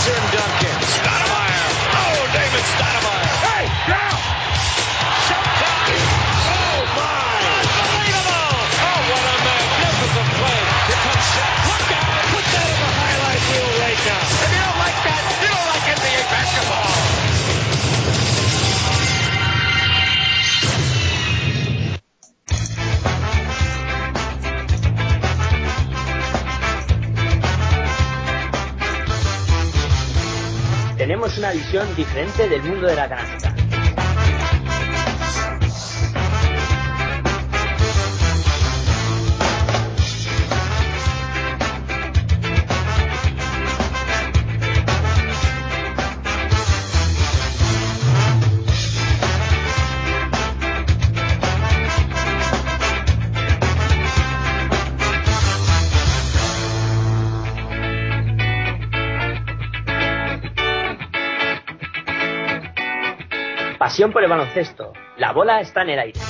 Tim Duncan. Stoudemire. Oh, David Stoudemire. Hey, now. Tenemos una visión diferente del mundo de la canasta. Pasión por el baloncesto. La bola está en el aire.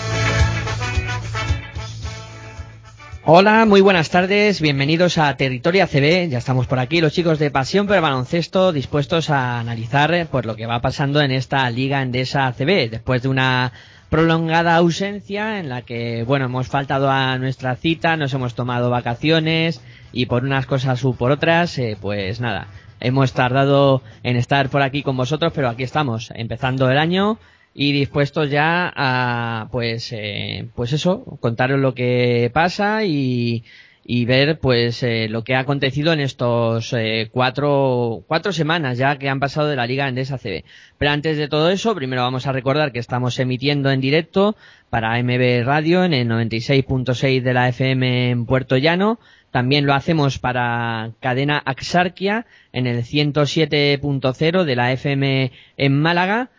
Hola, muy buenas tardes, bienvenidos a Territorio ACB, ya estamos por aquí los chicos de Pasión por el Baloncesto dispuestos a analizar pues, lo que va pasando en esta Liga Endesa ACB después de una prolongada ausencia en la que, bueno, hemos faltado a nuestra cita, nos hemos tomado vacaciones y por unas cosas u por otras, eh, pues nada, hemos tardado en estar por aquí con vosotros, pero aquí estamos, empezando el año y dispuestos ya a, pues, eh, pues eso, contaros lo que pasa y, y ver, pues, eh, lo que ha acontecido en estos eh, cuatro, cuatro semanas ya que han pasado de la Liga Endesa CB. Pero antes de todo eso, primero vamos a recordar que estamos emitiendo en directo para MB Radio en el 96.6 de la FM en Puerto Llano, también lo hacemos para cadena Axarquia en el 107.0 de la FM en Málaga.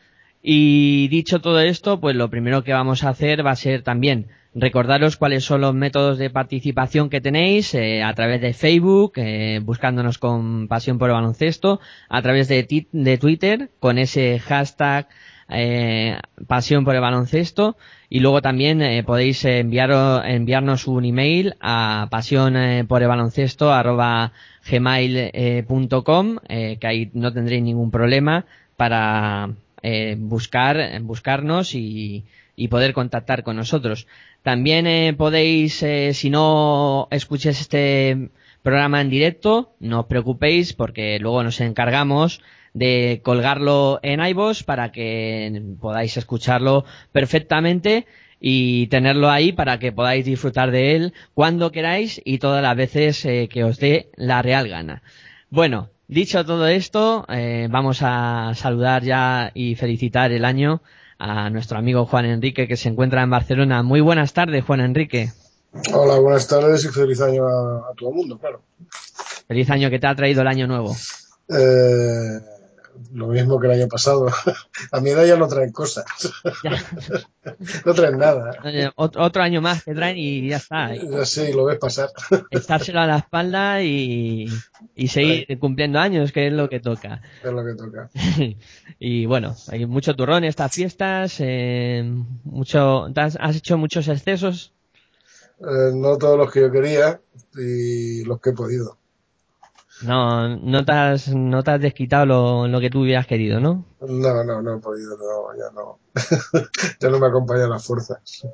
Y dicho todo esto, pues lo primero que vamos a hacer va a ser también recordaros cuáles son los métodos de participación que tenéis eh, a través de Facebook, eh, buscándonos con Pasión por el Baloncesto, a través de, de Twitter con ese hashtag eh, Pasión por el Baloncesto y luego también eh, podéis enviar, enviarnos un email a pasión eh, eh, que ahí no tendréis ningún problema para buscar buscarnos y, y, poder contactar con nosotros también podéis si no escucháis este programa en directo no os preocupéis porque luego nos encargamos de colgarlo en iVoox para que podáis escucharlo perfectamente y tenerlo ahí para que podáis disfrutar de él cuando queráis y todas las veces eh, que os dé la real gana. Bueno, dicho todo esto, eh, vamos a saludar ya y felicitar el año a nuestro amigo Juan Enrique que se encuentra en Barcelona. Muy buenas tardes, Juan Enrique. Hola, buenas tardes y feliz año a, a todo el mundo, claro. Feliz año que te ha traído el año nuevo. Eh, lo mismo que el año pasado. A mi edad ya no traen cosas. no traen nada. Otro año más que traen y ya está. Sí, lo ves pasar. Estárselo a la espalda y, y seguir cumpliendo años, que es lo que toca. Es lo que toca. y bueno, hay mucho turrón estas fiestas. Eh, mucho, ¿Has hecho muchos excesos? Eh, no todos los que yo quería y los que he podido. No, no te has, no te has desquitado lo, lo que tú hubieras querido, ¿no? No, no, no he podido, no, ya no. ya no me acompañan las fuerzas.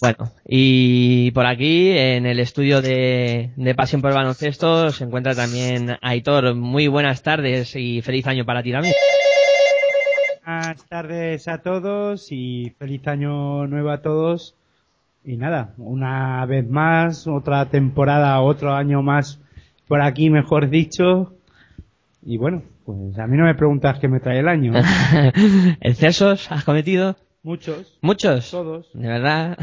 Bueno, y por aquí, en el estudio de, de Pasión por el Baloncesto, se encuentra también Aitor. Muy buenas tardes y feliz año para ti también. Buenas tardes a todos y feliz año nuevo a todos. Y nada, una vez más, otra temporada, otro año más por aquí, mejor dicho. Y bueno, pues a mí no me preguntas qué me trae el año. ¿Excesos has cometido? Muchos. ¿Muchos? Todos. De verdad.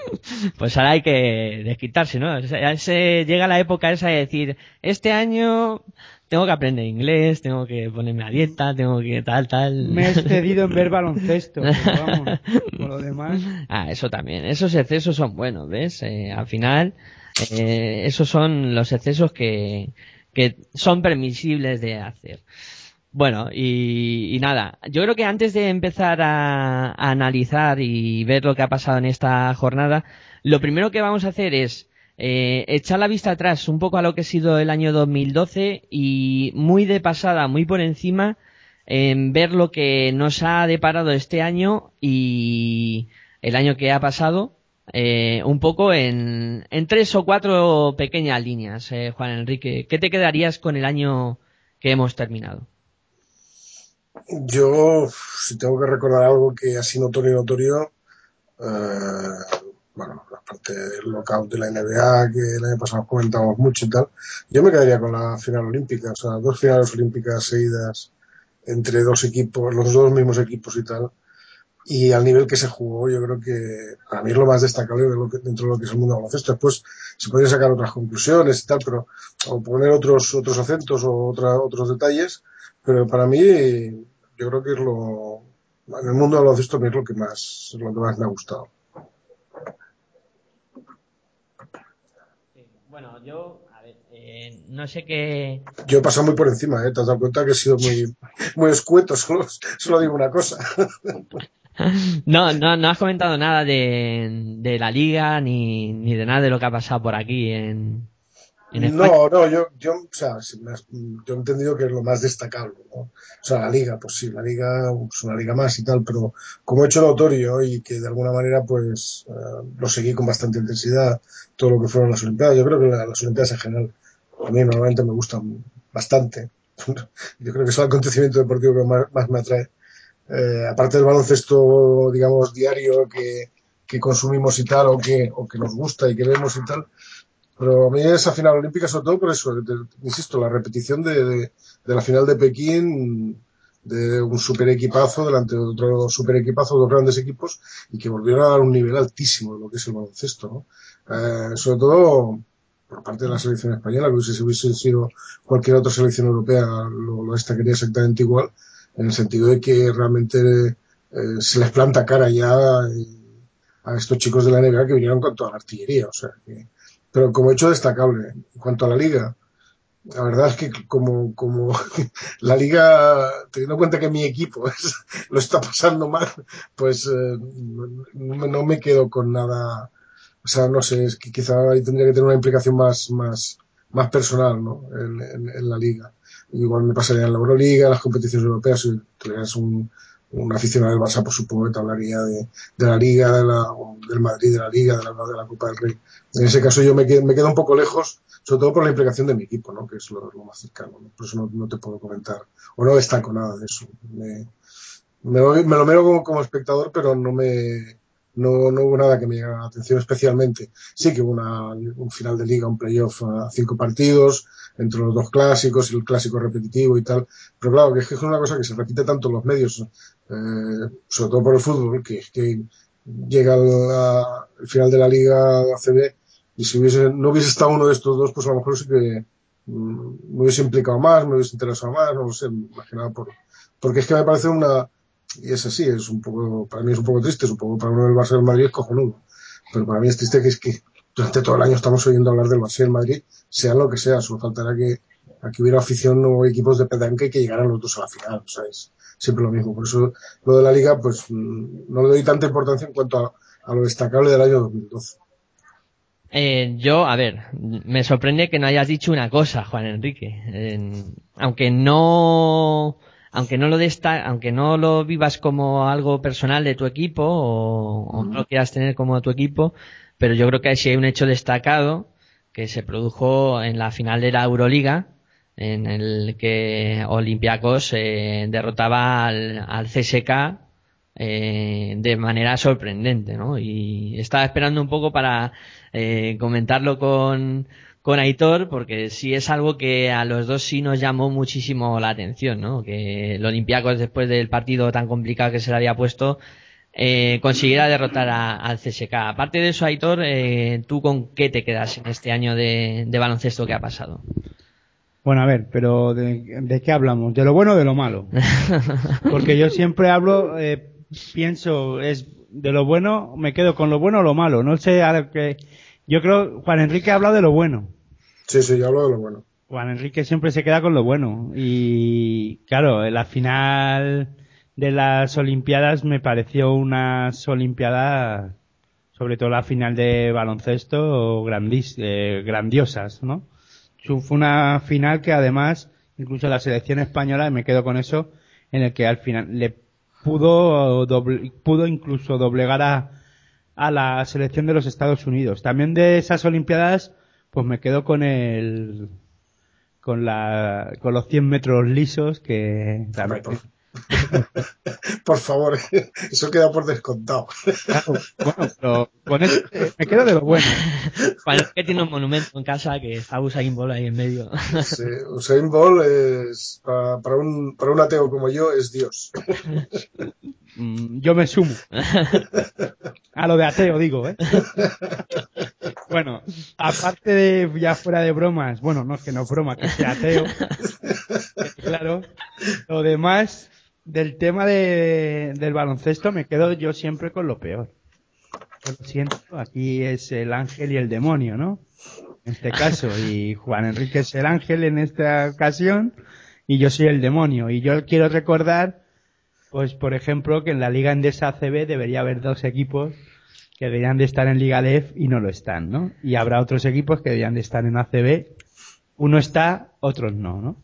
pues ahora hay que desquitarse, ¿no? Se llega la época esa de decir, este año tengo que aprender inglés, tengo que ponerme a dieta, tengo que tal, tal. Me he excedido en ver baloncesto, pero vamos, por lo demás. Ah, eso también. Esos excesos son buenos, ¿ves? Eh, al final, eh, esos son los excesos que, que son permisibles de hacer. Bueno, y, y, nada, yo creo que antes de empezar a, a, analizar y ver lo que ha pasado en esta jornada, lo primero que vamos a hacer es eh, echar la vista atrás un poco a lo que ha sido el año 2012 y muy de pasada, muy por encima, en ver lo que nos ha deparado este año y el año que ha pasado, eh, un poco en, en, tres o cuatro pequeñas líneas, eh, Juan Enrique. ¿Qué te quedarías con el año que hemos terminado? Yo, si tengo que recordar algo que así notorio notorio, eh, bueno, aparte del lockout de la NBA, que el año pasado comentamos mucho y tal, yo me quedaría con la final olímpica, o sea, dos finales olímpicas seguidas entre dos equipos, los dos mismos equipos y tal, y al nivel que se jugó, yo creo que para mí es lo más destacable de lo que, dentro de lo que es el mundo baloncesto. Después se podría sacar otras conclusiones y tal, pero, o poner otros, otros acentos o otra, otros detalles, pero para mí, yo creo que es lo, en el mundo del baloncesto es lo que más, lo que más me ha gustado. Bueno, yo, a ver, eh, no sé qué. Yo he pasado muy por encima, ¿eh? Te has dado cuenta que he sido muy, muy escueto, solo, solo digo una cosa. No, no, no has comentado nada de, de la liga ni, ni de nada de lo que ha pasado por aquí en, en no, no, yo, yo, o sea, yo he entendido que es lo más destacable, ¿no? O sea, la liga, pues sí, la liga es una liga más y tal, pero como he hecho notorio y que de alguna manera, pues, uh, lo seguí con bastante intensidad, todo lo que fueron las Olimpiadas, yo creo que las Olimpiadas en general, a mí normalmente me gustan bastante. yo creo que es el acontecimiento deportivo que más, más me atrae. Eh, aparte del baloncesto, digamos, diario que, consumimos y tal, o que, o que nos gusta y que vemos y tal, pero a mí esa final olímpica, sobre todo por eso, insisto, la repetición de, la final de Pekín, de un super equipazo delante de otro super equipazo, dos grandes equipos, y que volvieron a dar un nivel altísimo de lo que es el baloncesto, ¿no? Eh, sobre todo por parte de la selección española, que si hubiese sido cualquier otra selección europea, lo, lo destacaría exactamente igual, en el sentido de que realmente eh, se les planta cara ya a estos chicos de la NBA que vinieron con toda la artillería, o sea que pero como hecho destacable. En cuanto a la liga, la verdad es que como, como la liga, teniendo en cuenta que mi equipo es, lo está pasando mal, pues eh, no, me quedo con nada. O sea, no sé, es que quizá tendría que tener una implicación más, más, más personal, ¿no? En la liga. Igual me pasaría en la Euroliga, en las competiciones europeas, si tuvieras un, un aficionado del Barça, por supuesto, que te hablaría de, de la Liga, de la, del Madrid, de la Liga, de la, de la Copa del Rey. En ese caso yo me quedo, me quedo un poco lejos, sobre todo por la implicación de mi equipo, ¿no? que es lo, lo más cercano. ¿no? Por eso no, no, te puedo comentar, o no destaco nada de eso. Me, me, me lo miro como, como, espectador, pero no me no, no hubo nada que me llamara la atención especialmente. Sí que hubo una, un final de liga, un playoff a cinco partidos, entre los dos clásicos, el clásico repetitivo y tal. Pero claro, que es que es una cosa que se repite tanto en los medios, eh, sobre todo por el fútbol, que, que llega la, el final de la liga ACB y si hubiese, no hubiese estado uno de estos dos, pues a lo mejor sí que mm, me hubiese implicado más, me hubiese interesado más, no lo sé, imaginaba por, porque es que me parece una, y es así, es un poco, para mí es un poco triste, poco para uno del Barça Madrid es cojonudo, pero para mí es triste que es que durante todo el año estamos oyendo hablar del Barça del Madrid, sea lo que sea, solo faltará que aquí hubiera afición o equipos de pedanca y que llegaran los dos a la final, o sea, es siempre lo mismo. Por eso lo de la liga, pues no le doy tanta importancia en cuanto a, a lo destacable del año 2012. Eh, yo, a ver, me sorprende que no hayas dicho una cosa, Juan Enrique. Eh, aunque no, aunque no lo desta aunque no lo vivas como algo personal de tu equipo o, o no lo quieras tener como tu equipo, pero yo creo que sí hay un hecho destacado que se produjo en la final de la Euroliga, en el que Olympiacos eh, derrotaba al, al CSK eh, de manera sorprendente, ¿no? Y estaba esperando un poco para eh, comentarlo con, con Aitor, porque sí es algo que a los dos sí nos llamó muchísimo la atención, ¿no? Que el Olympiacos después del partido tan complicado que se le había puesto, eh, consiguiera derrotar a- al CSK. Aparte de eso, Aitor, eh, ¿tú con qué te quedas en este año de, de baloncesto que ha pasado? Bueno, a ver, pero ¿de, de qué hablamos? ¿De lo bueno o de lo malo? Porque yo siempre hablo, eh, pienso, es de lo bueno, me quedo con lo bueno o lo malo. No sé, ahora que yo creo, Juan Enrique ha hablado de lo bueno. Sí, sí, yo hablo de lo bueno. Juan Enrique siempre se queda con lo bueno. Y claro, la final de las Olimpiadas me pareció unas Olimpiadas, sobre todo la final de baloncesto, grandis, eh, grandiosas, ¿no? Fue una final que además, incluso la selección española, y me quedo con eso, en el que al final le pudo, doble- pudo incluso doblegar a, a la selección de los Estados Unidos. También de esas Olimpiadas, pues me quedo con el, con la, con los 100 metros lisos que también, Por, favor, eso queda por descontado. Claro, bueno, pero con eso, me quedo de lo bueno. Juan que tiene un monumento en casa que está Usain Bolt ahí en medio. Sí, Usain Bolt es, para, para un, para un ateo como yo, es Dios. Mm, Yo me sumo. A lo de ateo, digo, ¿eh? Bueno, aparte de ya fuera de bromas, bueno, no es que no es broma, que sea ateo. Claro, lo demás del tema de, del baloncesto me quedo yo siempre con lo peor. Lo siento, aquí es el ángel y el demonio, ¿no? En este caso, y Juan Enrique es el ángel en esta ocasión, y yo soy el demonio. Y yo quiero recordar pues, por ejemplo, que en la Liga Endesa ACB debería haber dos equipos que deberían de estar en Liga LEF y no lo están, ¿no? Y habrá otros equipos que deberían de estar en ACB. Uno está, otros no, ¿no?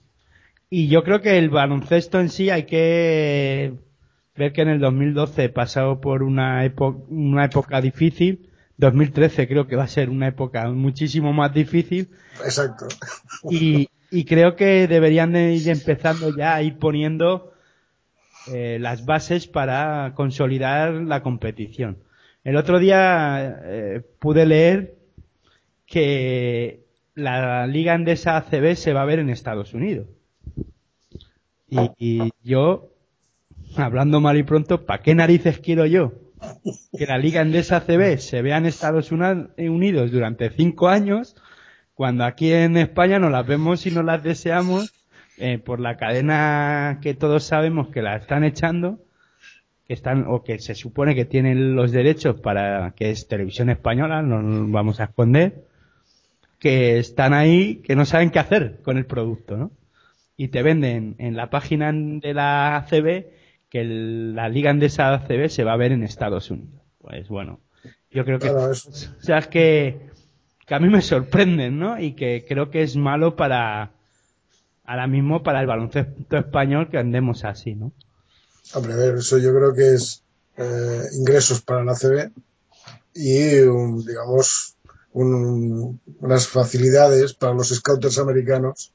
Y yo creo que el baloncesto en sí hay que ver que en el 2012 pasado por una, época una época difícil. 2013 creo que va a ser una época muchísimo más difícil Exacto. y, y creo que deberían de ir empezando ya a ir poniendo eh, las bases para consolidar la competición. El otro día eh, pude leer que la Liga Endesa ACB se va a ver en Estados Unidos. Y, yo, hablando mal y pronto, ¿para qué narices quiero yo? Que la Liga Endesa ACB se vea en Estados Una- Unidos durante cinco años, cuando aquí en España no las vemos y no las deseamos eh, por la cadena que todos sabemos que la están echando, que están o que se supone que tienen los derechos para que es televisión española, no nos vamos a esconder, que están ahí, que no saben qué hacer con el producto, ¿no? Y te venden en la página de la ACB que el- la liga andesa ACB se va a ver en Estados Unidos. Pues bueno, yo creo que Claro, es- o sea, es que, que a mí me sorprenden, ¿no? Y que creo que es malo para, ahora mismo para el baloncesto español que andemos así, ¿no? Hombre, a ver, eso yo creo que es eh, ingresos para la CB y, un, digamos, un- unas facilidades para los scouters americanos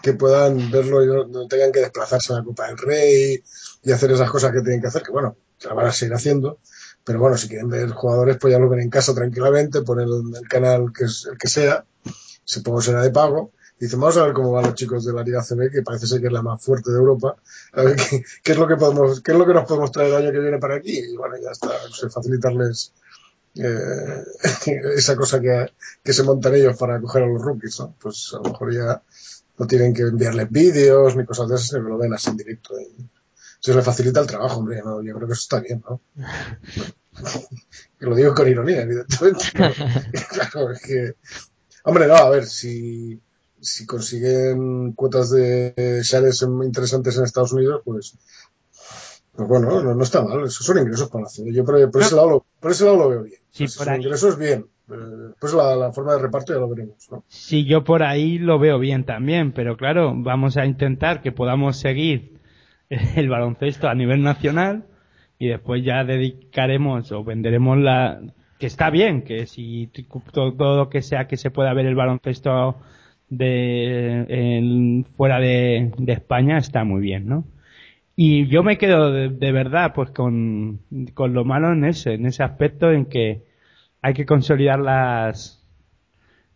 que puedan verlo y no, tengan que desplazarse a la Copa del Rey y hacer esas cosas que tienen que hacer, que bueno, que la van a seguir haciendo. Pero bueno, si quieren ver jugadores, pues ya lo ven en casa tranquilamente, ponen el, canal que es el que sea, será de pago. Dicen, vamos a ver cómo van los chicos de la Liga CB, que parece ser que es la más fuerte de Europa, a ver qué, es lo que podemos, qué es lo que nos podemos traer el año que viene para aquí. Y bueno, ya está, sé, facilitarles eh, esa cosa que, que se montan ellos para coger a los rookies, ¿no? Pues a lo mejor ya no tienen que enviarles vídeos ni cosas de esas, sino que lo ven así en directo. Y se les facilita el trabajo, hombre, ¿no? yo creo que eso está bien, ¿no? Que lo digo con ironía, evidentemente. claro, es que, hombre, no, a ver, si, si consiguen cuotas de shares interesantes en Estados Unidos, pues, pues bueno, no, no está mal, esos son ingresos para la ciudad. Yo por, por ese lado lo, por ese lado lo veo bien. Sí, por ingresos, bien. Pues la, forma de reparto ya lo veremos, ¿no? Sí, yo por ahí lo veo bien también, pero claro, vamos a intentar que podamos seguir el baloncesto a nivel nacional y después ya dedicaremos o venderemos la que está bien, que si todo, lo que sea que se pueda ver el baloncesto de fuera de, España está muy bien, ¿no? Y yo me quedo de, de verdad pues con, con lo malo en ese, en ese aspecto en que hay que consolidar las,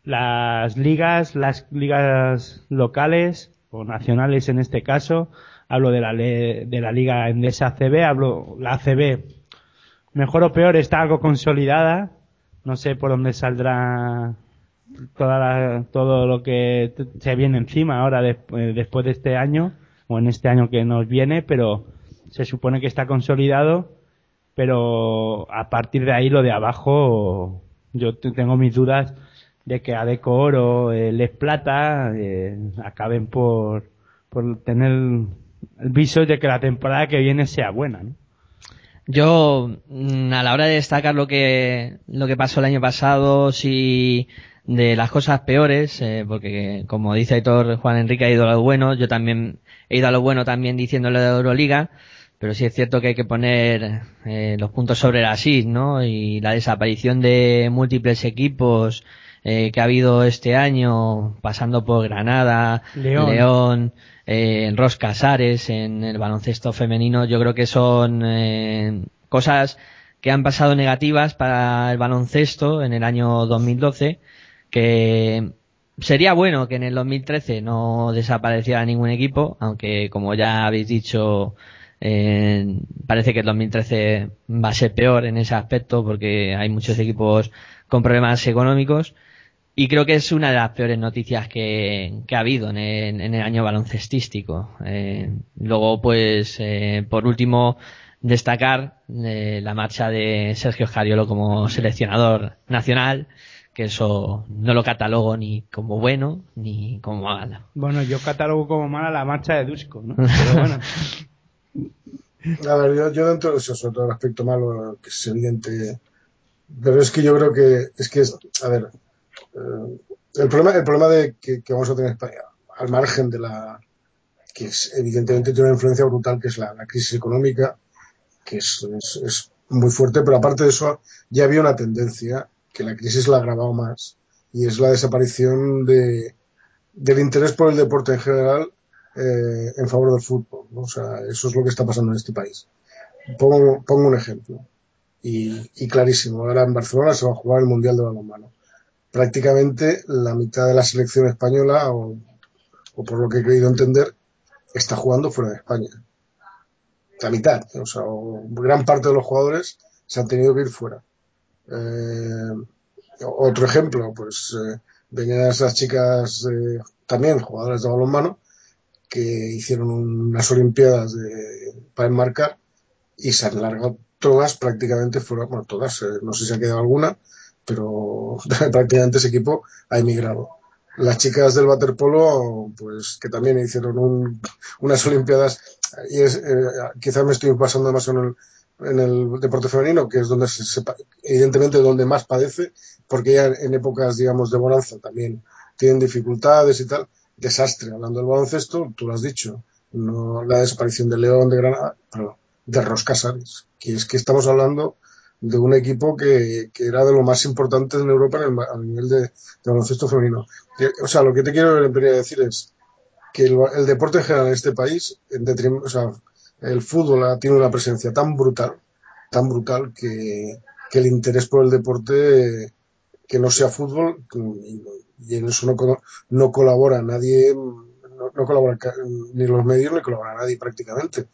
las ligas, las ligas locales o nacionales en este caso. Hablo de la, de la liga endesa ACB, hablo la ACB mejor o peor, está algo consolidada. No sé por dónde saldrá toda la- todo lo que se viene encima ahora des- eh, después de este año o en este año que nos viene, pero se supone que está consolidado, pero a partir de ahí lo de abajo yo tengo mis dudas de que Adecor o eh, Les Plata eh, acaben por, por tener el viso de que la temporada que viene sea buena, ¿no? Yo, mm, a la hora de destacar lo que, lo que pasó el año pasado, si de las cosas peores, eh, porque como dice Aitor, Juan Enrique ha ido a lo bueno, yo también he ido a lo bueno también diciéndolo de Euroliga, pero sí es cierto que hay que poner eh, los puntos sobre las is, ¿no? Y la desaparición de múltiples equipos eh, que ha habido este año, pasando por Granada, León. León, eh, en Ros Casares, en el baloncesto femenino, yo creo que son eh, cosas que han pasado negativas para el baloncesto en el año 2012, que sería bueno que en el 2013 no desapareciera ningún equipo, aunque como ya habéis dicho, eh, parece que el 2013 va a ser peor en ese aspecto porque hay muchos equipos con problemas económicos. Y creo que es una de las peores noticias que, que ha habido en el, en el año baloncestístico. Eh, luego, pues, eh, por último, destacar la marcha de Sergio Scariolo como seleccionador nacional, que eso no lo catalogo ni como bueno ni como malo. Bueno, yo catalogo como mala la marcha de Dusko, ¿no? Pero bueno, A ver, yo, dentro de eso, sobre todo el aspecto malo, que es evidente, pero es que yo creo que es que, es, a ver, eh, el problema, el problema de que, vamos a tener en España, al margen de la, que es, evidentemente tiene una influencia brutal, que es la, la crisis económica, que es muy fuerte, pero aparte de eso, ya había una tendencia que la crisis la ha agravado más, y es la desaparición de, del interés por el deporte en general eh, en favor del fútbol. O sea, eso es lo que está pasando en este país. Pongo, pongo un ejemplo. Y, y clarísimo, ahora en Barcelona se va a jugar el Mundial de Balonmano. Prácticamente la mitad de la selección española, o, o por lo que he querido entender, está jugando fuera de España. La mitad, o sea, o gran parte de los jugadores se han tenido que ir fuera. Eh, otro ejemplo, pues eh, venían esas chicas eh, también jugadoras de balonmano que hicieron unas olimpiadas de, para enmarcar y se han largado todas prácticamente fuera, bueno, todas, eh, no sé si ha quedado alguna, pero prácticamente ese equipo ha emigrado. Las chicas del waterpolo, pues que también hicieron un, unas olimpiadas, y es, eh, quizás me estoy pasando más en el, en el deporte femenino, que es donde se, se, evidentemente donde más padece, porque ya en épocas, digamos, de bonanza también tienen dificultades y tal. Desastre, hablando del baloncesto, tú lo has dicho, no la desaparición de León, de Granada, pero de Roscasares, que es que estamos hablando de un equipo que, que era de lo más importante en Europa en el, a nivel de, de baloncesto femenino. Que, o sea, lo que te quiero decir es que el, el deporte en general en este país, en o sea, el fútbol tiene una presencia tan brutal, tan brutal que, que el interés por el deporte que no sea fútbol y en eso no, no colabora nadie, no, no, colabora ni los medios ni colabora nadie prácticamente.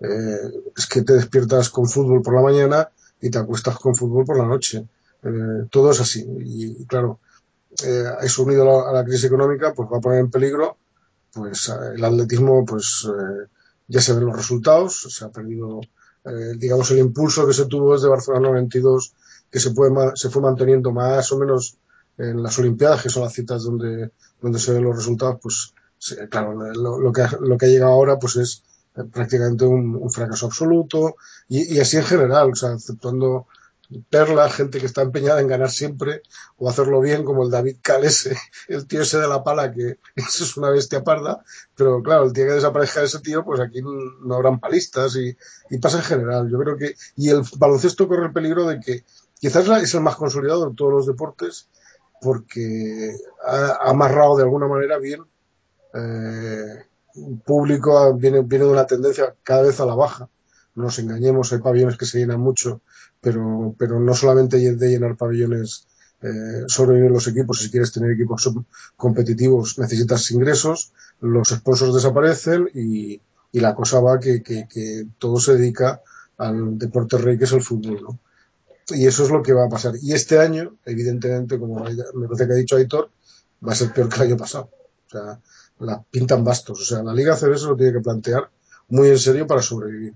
Eh, es que te despiertas con fútbol por la mañana y te acuestas con fútbol por la noche. Eh, todo es así. Y, claro, eh, eso unido a la, crisis económica, pues va a poner en peligro, pues el atletismo, pues ya se ven los resultados, se ha perdido, eh, digamos, el impulso que se tuvo desde Barcelona 92, que se, puede, se fue manteniendo más o menos en las Olimpiadas, que son las citas donde, donde se ven los resultados, pues claro, lo, lo, que lo que ha llegado ahora pues es prácticamente un, fracaso absoluto y, así en general, o sea, aceptando perla, gente que está empeñada en ganar siempre o hacerlo bien, como el David Calese, el tío ese de la pala, que eso es una bestia parda, pero claro, el día que desaparezca ese tío, pues aquí no habrán palistas y, y pasa en general. Yo creo que, y el baloncesto corre el peligro de que quizás es el más consolidado de todos los deportes, porque ha amarrado de alguna manera bien eh, público, viene, viene de una tendencia cada vez a la baja. No nos engañemos, hay pabellones que se llenan mucho, pero, pero no solamente de llenar pabellones eh, sobreviven los equipos. Si quieres tener equipos competitivos, necesitas ingresos, los sponsors desaparecen y, y la cosa va que, que, que, todo se dedica al deporte rey que es el fútbol. ¿no? Y eso es lo que va a pasar. Y este año, evidentemente, como me parece que ha dicho Aitor, va a ser peor que el año pasado. O sea, la pintan bastos. O sea, la Liga CB se lo tiene que plantear muy en serio para sobrevivir.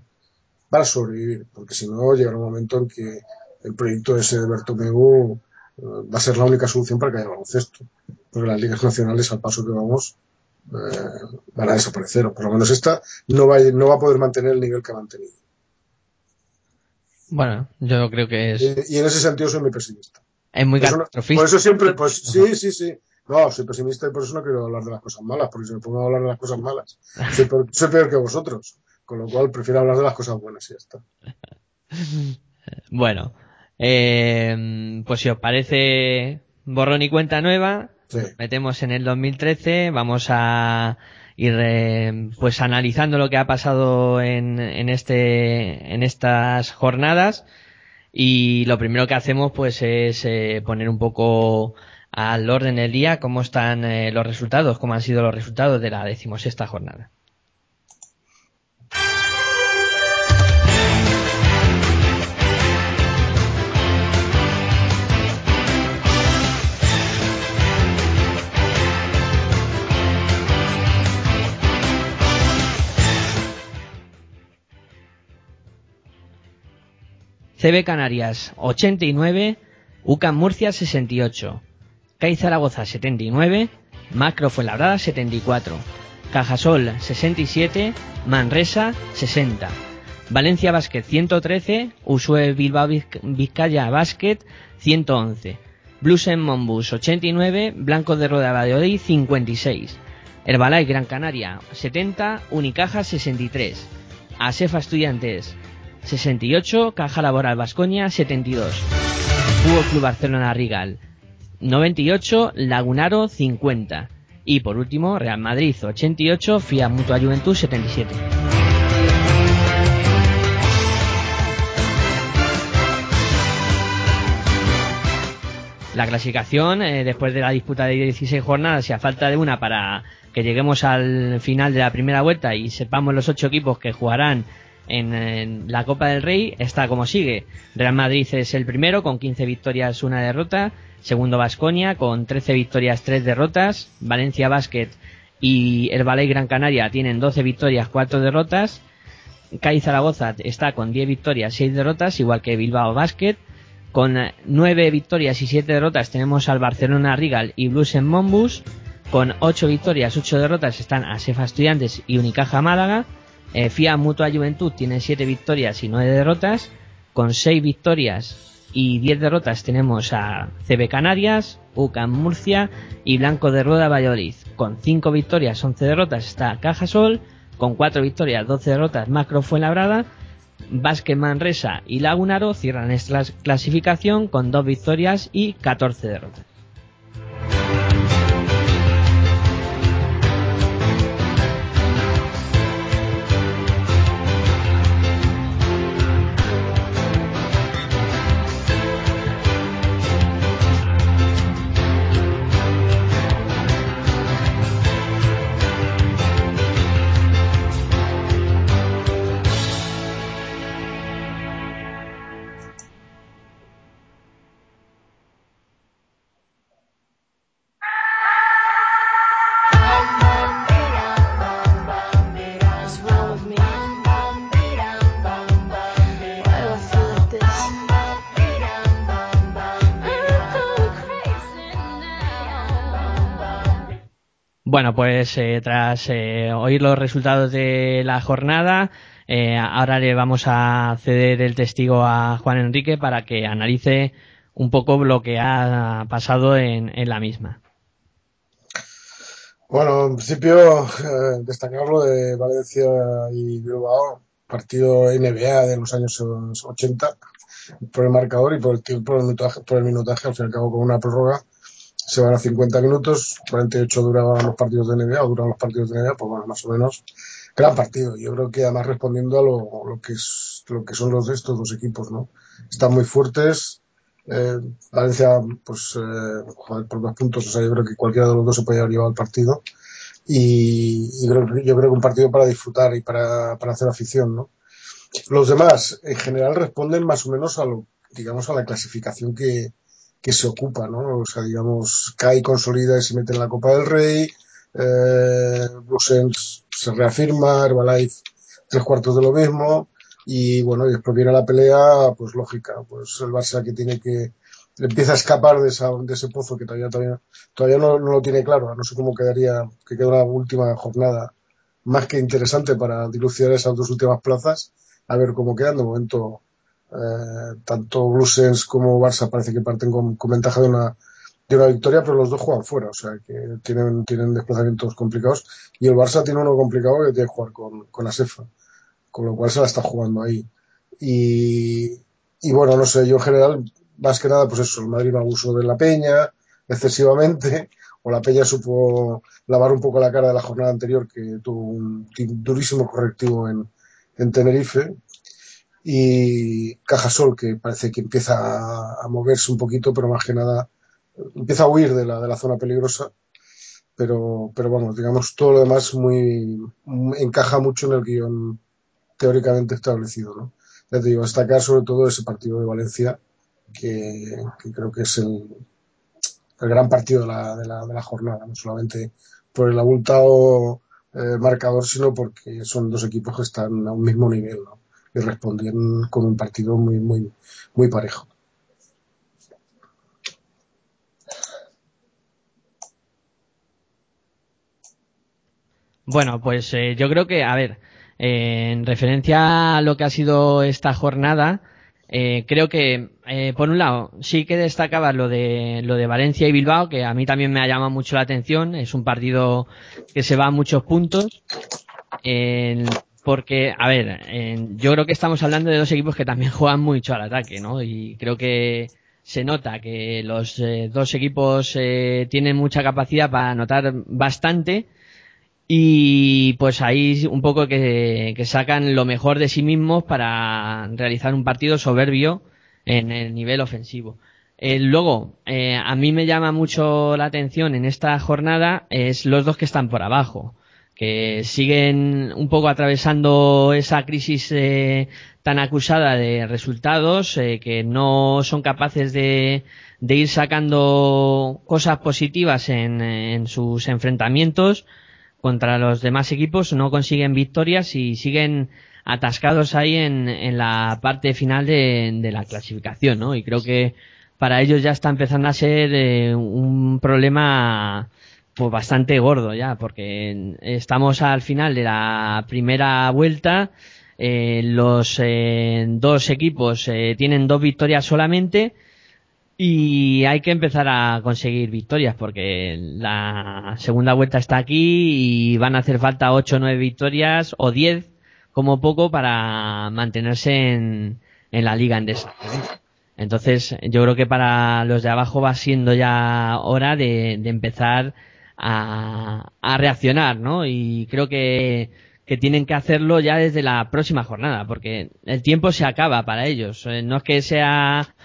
Para sobrevivir, porque si no, llegará un momento en que el proyecto ese de Bertomeu eh, va a ser la única solución para que haya baloncesto. Porque las ligas nacionales, al paso que vamos, eh, van a desaparecer. O por lo menos esta no va, no va a poder mantener el nivel que ha mantenido. Bueno, yo creo que es. Y, y en ese sentido soy muy pesimista. Es muy catastrofista. por eso siempre, pues sí, sí, sí. No, soy pesimista y por eso no quiero hablar de las cosas malas, porque si me pongo a hablar de las cosas malas, soy peor, soy peor que vosotros. Con lo cual prefiero hablar de las cosas buenas y ya está. Bueno, eh, pues si os parece borrón y cuenta nueva, Sí. metemos en el 2013, vamos a eh, pues analizando lo que ha pasado en, en este en estas jornadas y lo primero que hacemos pues es eh, poner un poco al orden del día cómo están eh, los resultados, cómo han sido los resultados de la decimosexta jornada. CB Canarias 89, UCAM Murcia 68, CAI Zaragoza 79, Macro Fuenlabrada 74, Cajasol 67, Manresa 60, Valencia Basket 113, Usue Bilbao Viz- Vizcaya Basket 111, Blues en Monbus 89, Blanco de Roda Valladolid 56, Herbalife Gran Canaria 70, Unicaja 63, Asefa Estudiantes 68, Caja Laboral Vascoña 72, Fútbol Club Barcelona Rigal 98, Lagunaro 50 y por último Real Madrid 88, Fiat Mutua Juventud 77. La clasificación, eh, después de la disputa de 16 jornadas y a falta de una para que lleguemos al final de la primera vuelta y sepamos los ocho equipos que jugarán en, la Copa del Rey, está como sigue. Real Madrid es el primero con 15 victorias, una derrota. Segundo Vasconia con 13 victorias, 3 derrotas. Valencia Basket y el Ballet Gran Canaria tienen 12 victorias, 4 derrotas. CAI Zaragoza está con 10 victorias, 6 derrotas, igual que Bilbao Basket. Con 9 victorias y 7 derrotas tenemos al Barcelona Rigal y Blues en Monbus. Con 8 victorias, 8 derrotas están Asefa Estudiantes y Unicaja Málaga. Eh, FIA Mutua Juventud tiene 7 victorias y 9 derrotas. Con 6 victorias y 10 derrotas tenemos a CB Canarias, UCAM Murcia y Blanco de Rueda Valladolid. Con 5 victorias, 11 derrotas está Cajasol. Con 4 victorias, 12 derrotas Macro Fuenlabrada. Vázquez Manresa y Lagunaro cierran esta clasificación con 2 victorias y 14 derrotas. Bueno, pues eh, tras eh, oír los resultados de la jornada, eh, ahora le vamos a ceder el testigo a Juan Enrique para que analice un poco lo que ha pasado en, la misma. Bueno, en principio, destacar lo de Valencia y Bilbao, partido NBA de los años 80, por el marcador y por el por el minutaje, por el minutaje al fin y al cabo con una prórroga se van a 50 minutos, 48 duraban los partidos de NBA o duran los partidos de NBA, pues bueno, más o menos gran partido. Yo creo que además respondiendo a lo, que es lo que son los de estos dos equipos, ¿no? Están muy fuertes. Eh, Valencia, pues, eh, joder, por dos puntos, o sea, yo creo que cualquiera de los dos se podía haber llevado el partido. Y, y creo, yo creo que un partido para disfrutar y para, para hacer afición, ¿no? Los demás, en general, responden más o menos a lo, digamos, a la clasificación que, que se ocupa, ¿no? O sea, digamos, cae, consolida y se mete en la Copa del Rey, eh, Brusens se reafirma, Herbalife tres cuartos de lo mismo, y bueno, y después viene la pelea, pues lógica, pues el Barça que tiene que, empieza a escapar de, esa, de ese pozo que todavía, todavía, todavía no, no, lo tiene claro, no sé cómo quedaría, que queda una última jornada más que interesante para dilucidar esas dos últimas plazas, a ver cómo quedan, de momento eh, tanto Bluesens como Barça parece que parten con, ventaja de una, de una victoria, pero los dos juegan fuera, o sea que tienen, tienen desplazamientos complicados. Y el Barça tiene uno complicado que tiene que jugar con, con Asefa, con lo cual se la está jugando ahí. Y, y bueno, no sé, yo en general, más que nada, pues eso, el Madrid abusó de la Peña excesivamente, o la Peña supo lavar un poco la cara de la jornada anterior, que tuvo un durísimo correctivo en, en Tenerife, y Cajasol, que parece que empieza a, moverse un poquito, pero más que nada empieza a huir de la, de la zona peligrosa. Pero, pero vamos, digamos, todo lo demás muy, muy encaja mucho en el guion teóricamente establecido. ¿no? Ya te digo, destacar sobre todo ese partido de Valencia, que, que creo que es el, el gran partido de la, de, la, de la, jornada, no solamente por el abultado eh, marcador, sino porque son dos equipos que están a un mismo nivel. ¿no? Y respondieron con un partido muy, muy, muy parejo. Bueno, pues eh, yo creo que, a ver, eh, en referencia a lo que ha sido esta jornada, eh, creo que, eh, por un lado, sí que destacaba lo de, lo de Valencia y Bilbao, que a mí también me ha llamado mucho la atención. Es un partido que se va a muchos puntos. Porque, a ver, eh, yo creo que estamos hablando de dos equipos que también juegan mucho al ataque, ¿no? Y creo que se nota que los eh, dos equipos eh, tienen mucha capacidad para anotar bastante y pues ahí un poco que, que, sacan lo mejor de sí mismos para realizar un partido soberbio en el nivel ofensivo. Eh, luego, eh, a mí me llama mucho la atención en esta jornada es los dos que están por abajo que siguen un poco atravesando esa crisis eh, tan acusada de resultados, eh, que no son capaces de, de, ir sacando cosas positivas en, sus enfrentamientos contra los demás equipos, no consiguen victorias y siguen atascados ahí en, la parte final de, de, la clasificación, ¿no? Y creo que para ellos ya está empezando a ser eh, un problema pues bastante gordo ya, porque estamos al final de la primera vuelta. Eh, los eh, dos equipos eh, tienen dos victorias solamente y hay que empezar a conseguir victorias porque la segunda vuelta está aquí y van a hacer falta ocho o nueve victorias o diez como poco para mantenerse en, en la liga endesa. Entonces yo creo que para los de abajo va siendo ya hora de, de empezar a, a reaccionar, ¿no? Y creo que, que tienen que hacerlo ya desde la próxima jornada, porque el tiempo se acaba para ellos. Eh, no es que sea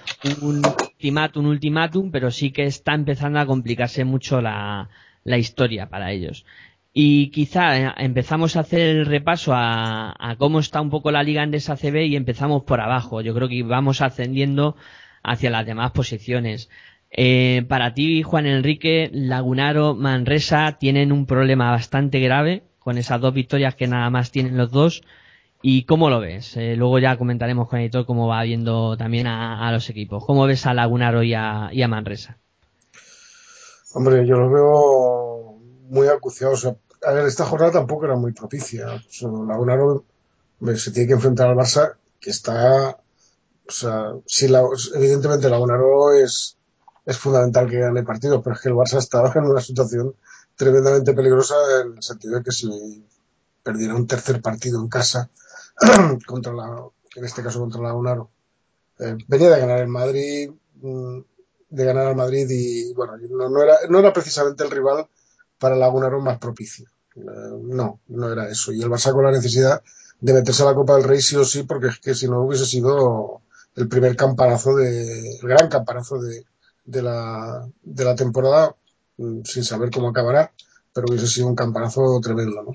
un ultimátum, un ultimátum, pero sí que está empezando a complicarse mucho la, la historia para ellos. Y quizá eh, empezamos a hacer el repaso a, a cómo está un poco la liga en esa CB y empezamos por abajo. Yo creo que vamos ascendiendo hacia las demás posiciones. Eh, para ti, Juan Enrique, Lagunaro, Manresa tienen un problema bastante grave con esas dos victorias que nada más tienen los dos. ¿Y cómo lo ves? Eh, luego ya comentaremos con editor cómo va viendo también a, los equipos. ¿Cómo ves a Lagunaro y a, Manresa? Hombre, yo los veo muy sea, a ver, esta jornada tampoco era muy propicia. Lagunaro se tiene que enfrentar al Barça, que está. O sea, si evidentemente Lagunaro es es fundamental que gane el partido, pero es que el Barça estaba en una situación tremendamente peligrosa en el sentido de que si perdiera un tercer partido en casa contra la, en este caso contra la UNARO, eh, venía de ganar el Madrid, mm, de ganar al Madrid y bueno, no, no, era, no era precisamente el rival para la UNARO más propicio. Eh, no, no era eso. Y el Barça con la necesidad de meterse a la Copa del Rey sí o sí, porque es que si no hubiese sido el primer campanazo de, el gran campanazo de, de la, de la temporada, mm, sin saber cómo acabará, pero hubiese sido un campanazo tremendo, ¿no?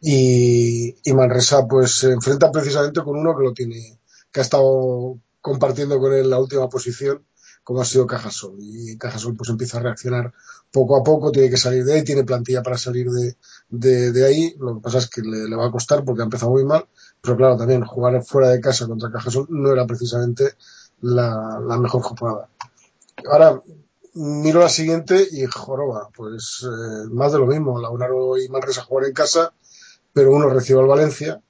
Y, y Manresa pues se enfrenta precisamente con uno que lo tiene, que ha estado compartiendo con él la última posición, como ha sido Cajasol. Y Cajasol pues empieza a reaccionar poco a poco, tiene que salir de ahí, tiene plantilla para salir de, de, ahí. Lo que pasa es que le, va a costar porque ha empezado muy mal, pero claro, también jugar fuera de casa contra Cajasol no era precisamente la, la mejor jugada. Ahora, miro la siguiente y joroba, pues eh, más de lo mismo. Launaro y Manresa jugar en casa, pero uno recibe al Valencia,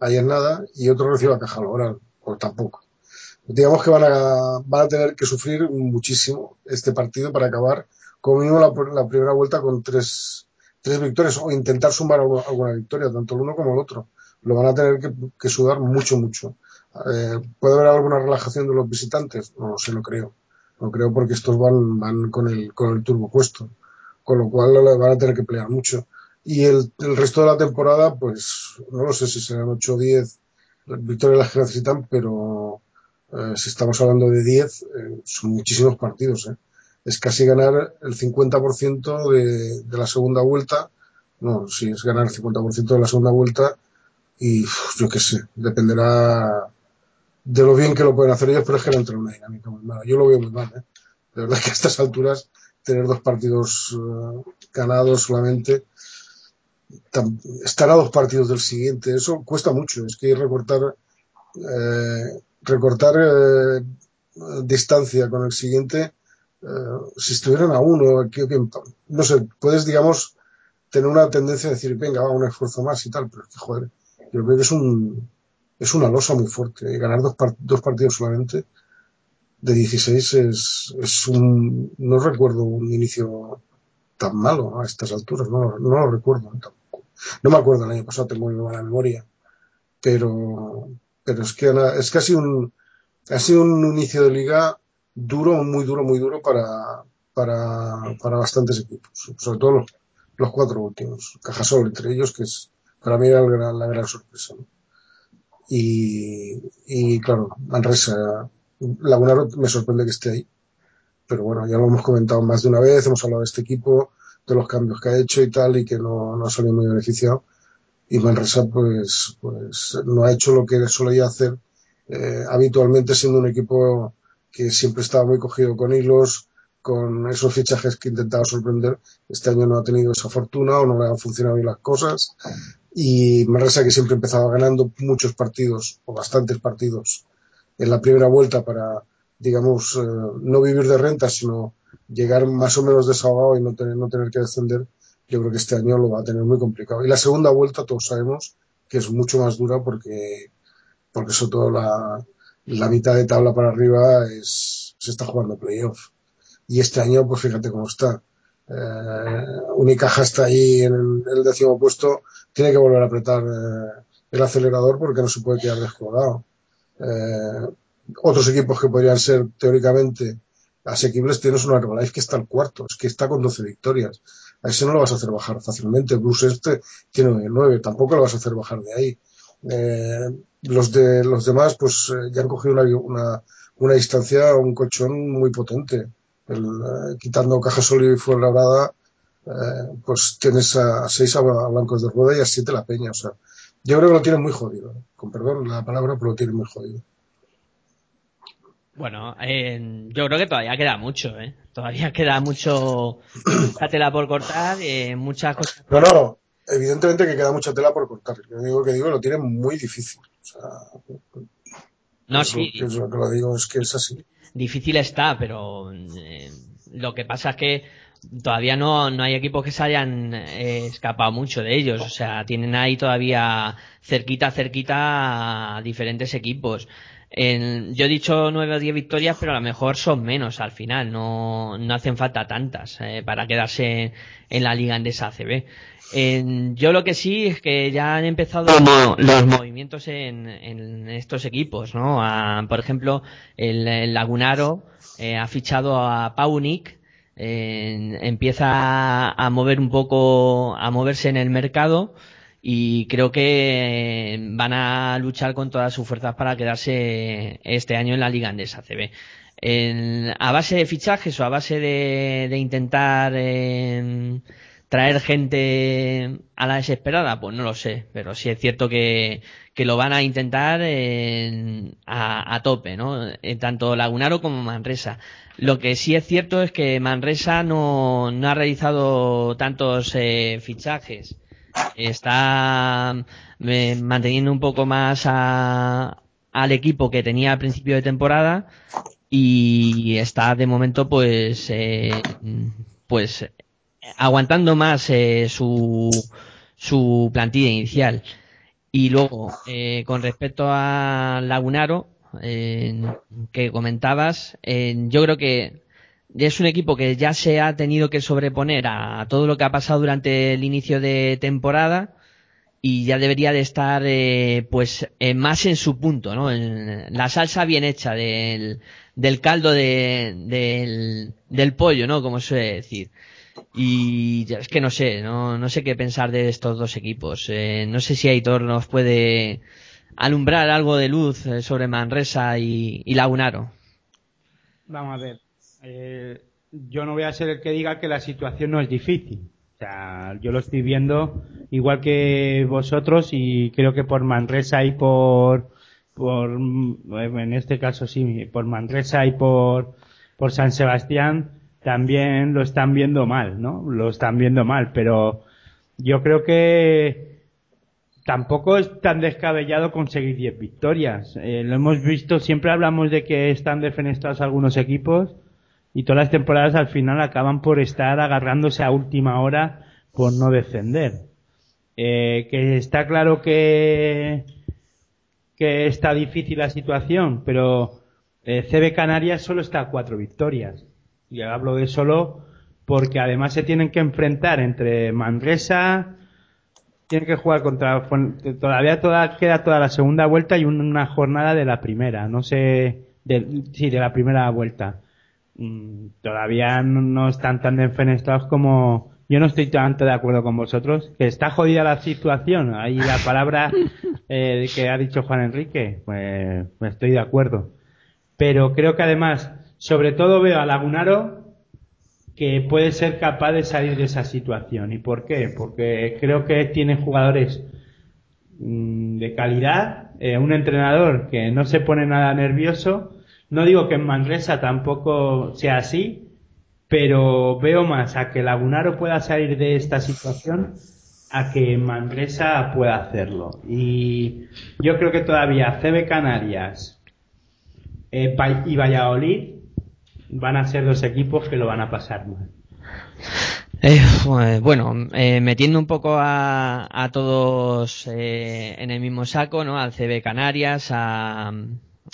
ahí es nada, y otro recibe a Cajal o tampoco. Digamos que van a, van a tener que sufrir muchísimo este partido para acabar como mínimo la, primera vuelta con tres, tres victorias o intentar sumar alguna, victoria, tanto el uno como el otro. Lo van a tener que, sudar mucho, mucho. Eh, ¿Puede haber alguna relajación de los visitantes? No lo sé, no creo. No creo porque estos van, van con el, con el turbo puesto. Con lo cual van a tener que pelear mucho. Y el, resto de la temporada, pues no lo sé si serán 8 o 10 victorias las que necesitan, pero eh, si estamos hablando de 10, eh, son muchísimos partidos. ¿eh? Es casi ganar el 50% de, de la segunda vuelta. No, si es ganar el 50% de la segunda vuelta y yo qué sé, dependerá de lo bien que lo pueden hacer ellos, pero es que no entra una dinámica muy mala. Yo lo veo muy mal, ¿eh? De verdad que a estas alturas tener dos partidos ganados solamente estar a dos partidos del siguiente, eso cuesta mucho, es que recortar, eh, recortar eh, distancia con el siguiente, eh, si estuvieran a uno, no sé, puedes, digamos, tener una tendencia a decir, venga, va, un esfuerzo más y tal, pero es que, joder, yo creo que es un, es una losa muy fuerte, ganar dos, dos partidos solamente de 16 es, es un, no recuerdo un inicio tan malo a estas alturas, no, no lo recuerdo tampoco. No me acuerdo el año pasado, tengo muy mala memoria, pero, pero es que es casi un, ha sido un inicio de liga duro, muy duro, muy duro para, para, para bastantes equipos, sobre todo los, los cuatro últimos, Cajasol entre ellos, que es para mí era la gran sorpresa. Y, y claro, Manresa, Lagunaro me sorprende que esté ahí pero bueno, ya lo hemos comentado más de una vez, hemos hablado de este equipo, de los cambios que ha hecho y tal, y que no, no ha salido muy beneficiado. Y Manresa, pues, pues no ha hecho lo que solía hacer eh, habitualmente, siendo un equipo que siempre estaba muy cogido con hilos, con esos fichajes que intentaba sorprender. Este año no ha tenido esa fortuna o no le han funcionado bien las cosas. Y Manresa, que siempre empezaba ganando muchos partidos, o bastantes partidos, en la primera vuelta para digamos, eh, no vivir de renta, sino llegar más o menos desahogado y no tener, no tener que descender, yo creo que este año lo va a tener muy complicado. Y la segunda vuelta, todos sabemos que es mucho más dura porque, porque sobre todo la, la mitad de tabla para arriba es, se está jugando playoff. Y este año, pues fíjate cómo está. Eh, Unicaja está ahí en el, décimo puesto, tiene que volver a apretar eh, el acelerador porque no se puede quedar descolgado. Eh, otros equipos que podrían ser teóricamente asequibles, tienes una Herbalife que está al cuarto, es que está con 12 victorias. A ese no lo vas a hacer bajar fácilmente. Bruce este tiene 9, tampoco lo vas a hacer bajar de ahí. Eh, los de los demás, pues ya han cogido una, una, una, distancia, un colchón muy potente. El, eh, quitando Caja Sólido y Fuenlabrada, eh, pues tienes a 6 a, Blancos de Rueda y a 7 la Peña. O sea, yo creo que lo tienen muy jodido. Con perdón la palabra, pero lo tienen muy jodido. Bueno, eh, yo creo que todavía queda mucho, ¿eh? Todavía queda mucho mucha tela por cortar, eh, muchas cosas. No, no, evidentemente que queda mucha tela por cortar. Yo digo que digo, lo tiene muy difícil. O sea, no, sí. Lo, que, lo que lo digo es que es así. Difícil está, pero eh, lo que pasa es que todavía no, no hay equipos que se hayan eh, escapado mucho de ellos. O sea, tienen ahí todavía cerquita, cerquita a diferentes equipos yo he dicho nueve o diez victorias, pero a lo mejor son menos al final, no, no hacen falta tantas eh, para quedarse en la liga Endesa ACB. Yo lo que sí es que ya han empezado los movimientos en, en estos equipos, ¿no? por ejemplo, el, Lagunaro eh, ha fichado a Paunik, empieza a mover un poco, a moverse en el mercado y creo que van a luchar con todas sus fuerzas para quedarse este año en la Liga Andesa CB. a base de fichajes o a base de, intentar em, traer gente a la desesperada, pues no lo sé, pero sí es cierto que, que lo van a intentar a, tope, ¿no? En tanto Lagunaro como Manresa. Lo que sí es cierto es que Manresa no, no ha realizado tantos eh, fichajes. Está eh, manteniendo un poco más a, al equipo que tenía al principio de temporada y está de momento pues eh, pues aguantando más eh, su, su plantilla inicial. Y luego, eh, con respecto a Lagunaro, que comentabas, yo creo que es un equipo que ya se ha tenido que sobreponer a todo lo que ha pasado durante el inicio de temporada y ya debería de estar eh, pues más en su punto, ¿no? En la salsa bien hecha del, del caldo de, del, del pollo, ¿no? Como suele decir. Y es que no sé, no, no sé qué pensar de estos dos equipos. Eh, no sé si Aitor nos puede alumbrar algo de luz eh, sobre Manresa y, Lagunaro. Vamos a ver. Eh, yo no voy a ser el que diga que la situación no es difícil. O sea, yo lo estoy viendo igual que vosotros y creo que por Manresa y por, por, en este caso sí, por Manresa y por, por San Sebastián, también lo están viendo mal, ¿no? Lo están viendo mal, pero yo creo que tampoco es tan descabellado conseguir 10 victorias. Eh, lo hemos visto, siempre hablamos de que están defenestrados algunos equipos y todas las temporadas al final acaban por estar agarrándose a última hora por no descender. Eh, que está claro que, está difícil la situación, pero eh, CB Canarias solo está a cuatro victorias. Y hablo de solo porque además se tienen que enfrentar entre Manresa, tienen que jugar contra todavía toda, queda toda la segunda vuelta y una jornada de la primera, no sé, de, sí, de la primera vuelta. Mm, todavía no, están tan defenestrados como yo no estoy tanto de acuerdo con vosotros, que está jodida la situación, ahí la palabra eh, que ha dicho Juan Enrique, pues estoy de acuerdo. Pero creo que además sobre todo veo a Lagunaro que puede ser capaz de salir de esa situación. ¿Y por qué? Porque creo que tiene jugadores mm, de calidad, eh, un entrenador que no se pone nada nervioso. No digo que en Manresa tampoco sea así, pero veo más a que Lagunaro pueda salir de esta situación a que Manresa pueda hacerlo. Y yo creo que todavía CB Canarias eh, y Valladolid van a ser dos equipos que lo van a pasar mal. Eh, bueno, eh, metiendo un poco a, a todos eh, en el mismo saco, ¿no? Al CB Canarias, a,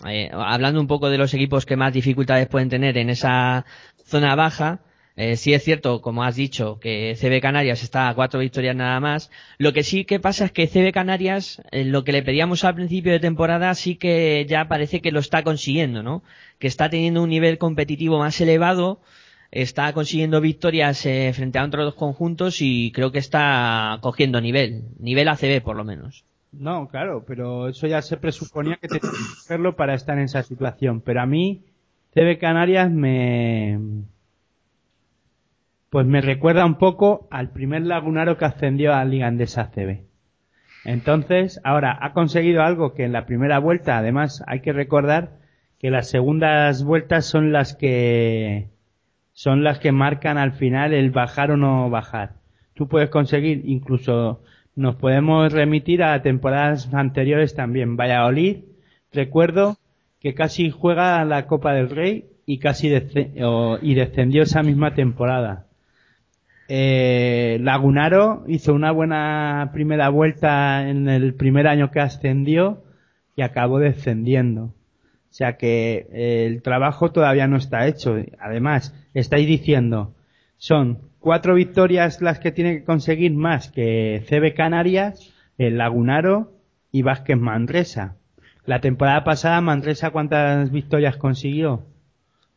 eh, hablando un poco de los equipos que más dificultades pueden tener en esa zona baja, eh, sí es cierto, como has dicho, que CB Canarias está a cuatro victorias nada más. Lo que sí que pasa es que CB Canarias, eh, lo que le pedíamos al principio de temporada, sí que ya parece que lo está consiguiendo, ¿no? Que está teniendo un nivel competitivo más elevado, está consiguiendo victorias eh, frente a otros conjuntos y creo que está cogiendo nivel, nivel ACB por lo menos. No, claro, pero eso ya se presuponía que tenía que hacerlo para estar en esa situación. Pero a mí, CB Canarias me, pues me recuerda un poco al primer lagunaro que ascendió a Liga Andesa CB. Entonces, ahora ha conseguido algo que en la primera vuelta, además, hay que recordar que las segundas vueltas son las que son las que marcan al final el bajar o no bajar. Tú puedes conseguir, incluso nos podemos remitir a temporadas anteriores también. Valladolid, recuerdo que casi juega la Copa del Rey y casi y descendió esa misma temporada. Eh, Lagunaro hizo una buena primera vuelta en el primer año que ascendió y acabó descendiendo. O sea que eh, el trabajo todavía no está hecho. Además, estáis diciendo, son cuatro victorias las que tiene que conseguir más que CB Canarias, el Lagunaro y Vázquez Mandresa. La temporada pasada Mandresa cuántas victorias consiguió?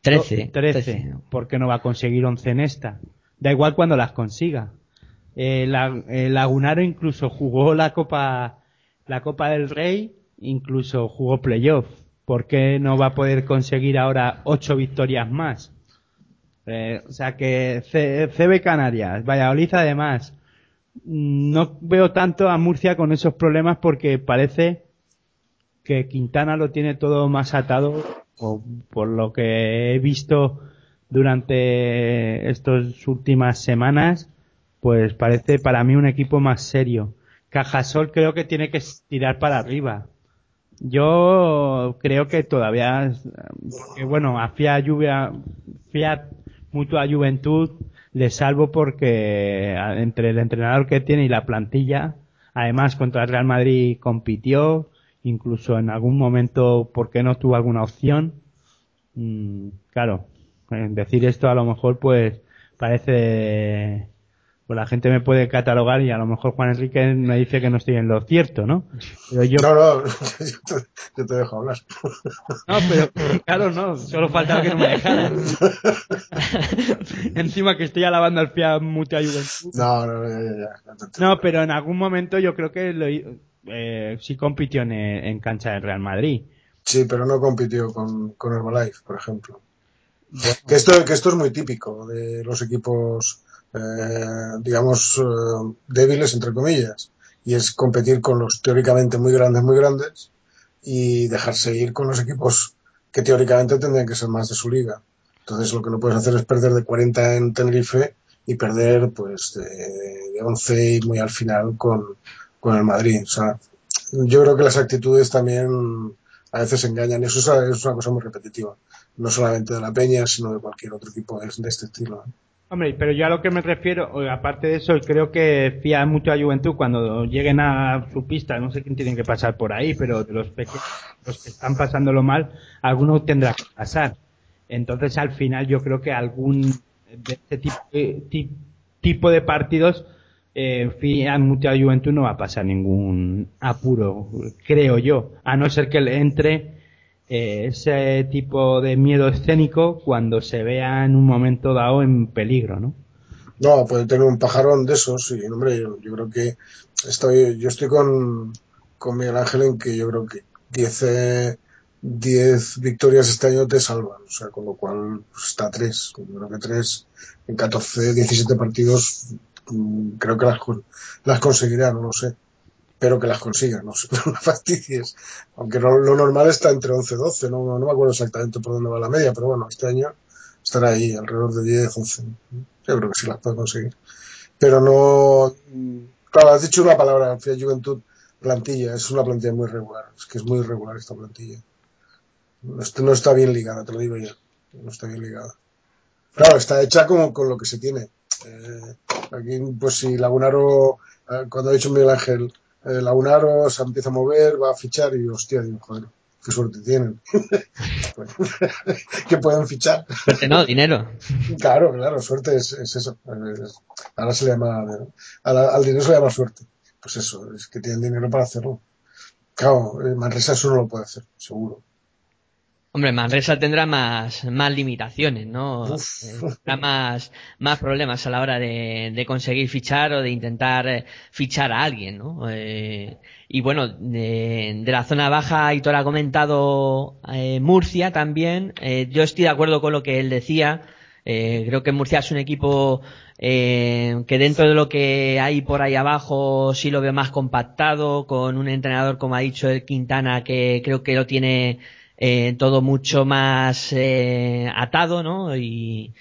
Trece. Trece. ¿Por qué no va a conseguir once en esta? Da igual cuando las consiga. Eh, Lagunaro incluso jugó la Copa, la Copa del Rey, incluso jugó playoff. ¿Por qué no va a poder conseguir ahora ocho victorias más? Eh, o sea que C- CB Canarias, Valladolid además. No veo tanto a Murcia con esos problemas porque parece que Quintana lo tiene todo más atado, o por lo que he visto durante estas últimas semanas, pues parece para mí un equipo más serio. Cajasol creo que tiene que tirar para arriba. Yo creo que todavía, que bueno, a Fiat Lluvia, Fiat Mutua Juventud le salvo porque entre el entrenador que tiene y la plantilla, además contra el Real Madrid compitió, incluso en algún momento, ¿por qué no tuvo alguna opción? Mm, claro, decir esto a lo mejor pues parece pues la gente me puede catalogar y a lo mejor Juan Enrique me dice que no estoy en lo cierto, ¿no? Pero yo No, no, yo te, yo te dejo hablar. no, pero claro, no, solo faltaba que no me dejaran. Encima que estoy alabando al Fiat Mutua Juventud. No, no, ya, ya. No, pero en algún momento yo creo que lo, eh, sí compitió en, en cancha del Real Madrid. Sí, pero no compitió con, con Herbalife, por ejemplo. Que esto, que esto es muy típico de los equipos, eh, digamos, eh, débiles, entre comillas. Y es competir con los teóricamente muy grandes, muy grandes y dejarse ir con los equipos que teóricamente tendrían que ser más de su liga. Entonces lo que no puedes hacer es perder de 40 en Tenerife y perder pues de, de 11 y muy al final con, con el Madrid. O sea, yo creo que las actitudes también a veces engañan. Eso es una, es una cosa muy repetitiva. No solamente de la Peña, sino de cualquier otro equipo de, de este estilo. ¿eh? Hombre, pero yo a lo que me refiero, aparte de eso, creo que Fiat Mutua Juventud cuando lleguen a su pista, no sé quién tienen que pasar por ahí, pero de los pequeños, los que están pasándolo mal, alguno tendrá que pasar. Entonces al final yo creo que algún de este tipo ti- tipo de partidos eh, Fiat Mutua Juventud no va a pasar ningún apuro, creo yo, a no ser que le entre eh, ese tipo de miedo escénico cuando se vea en un momento dado en peligro, ¿no? No, puede tener un pajarón de esos y, hombre, yo, yo creo que estoy, yo estoy con, con Miguel Ángel en que yo creo que 10 eh, 10 victorias este año te salvan, o sea, con lo cual pues, está a 3. Yo creo que 3 en 14, 17 partidos mm, creo que las, las conseguirá, no lo sé. Pero que las consiga, no no me fastidies. Aunque no- lo normal está entre 11 y 12, no, no me acuerdo exactamente por dónde va la media, pero bueno, este año estará ahí, alrededor de 10, 11. Yo creo que sí las puede conseguir. Pero no. Claro, has dicho una palabra, Fiat Juventud, plantilla. Es una plantilla muy regular. Es que es muy irregular esta plantilla. No está, no está bien ligada, te lo digo ya. No está bien ligada. Claro, está hecha como con lo que se tiene. Eh, aquí, pues si Lagunaro, eh, cuando ha dicho Miguel Ángel, eh, Lagunaro se empieza a mover, va a fichar y hostia, digo, joder, qué suerte tienen. Que pueden fichar. Suerte no, dinero. Claro, claro, suerte es, es eso. Es- ahora se le llama, a la- al dinero se le llama suerte. Pues eso, es que tienen dinero para hacerlo. Claro, eh, Manresa eso no lo puede hacer, seguro. Hombre, Manresa tendrá más, más limitaciones, ¿no? Uf. Tendrá más, más problemas a la hora de, de conseguir fichar o de intentar eh, fichar a alguien, ¿no? Eh, y bueno, de, de la zona baja, Aitor ha comentado eh, Murcia también. Eh, yo estoy de acuerdo con lo que él decía. Creo que Murcia es un equipo eh, que dentro de lo que hay por ahí abajo sí lo veo más compactado, con un entrenador, como ha dicho el Quintana, que creo que lo tiene eh, todo mucho más eh, atado, ¿no? Y,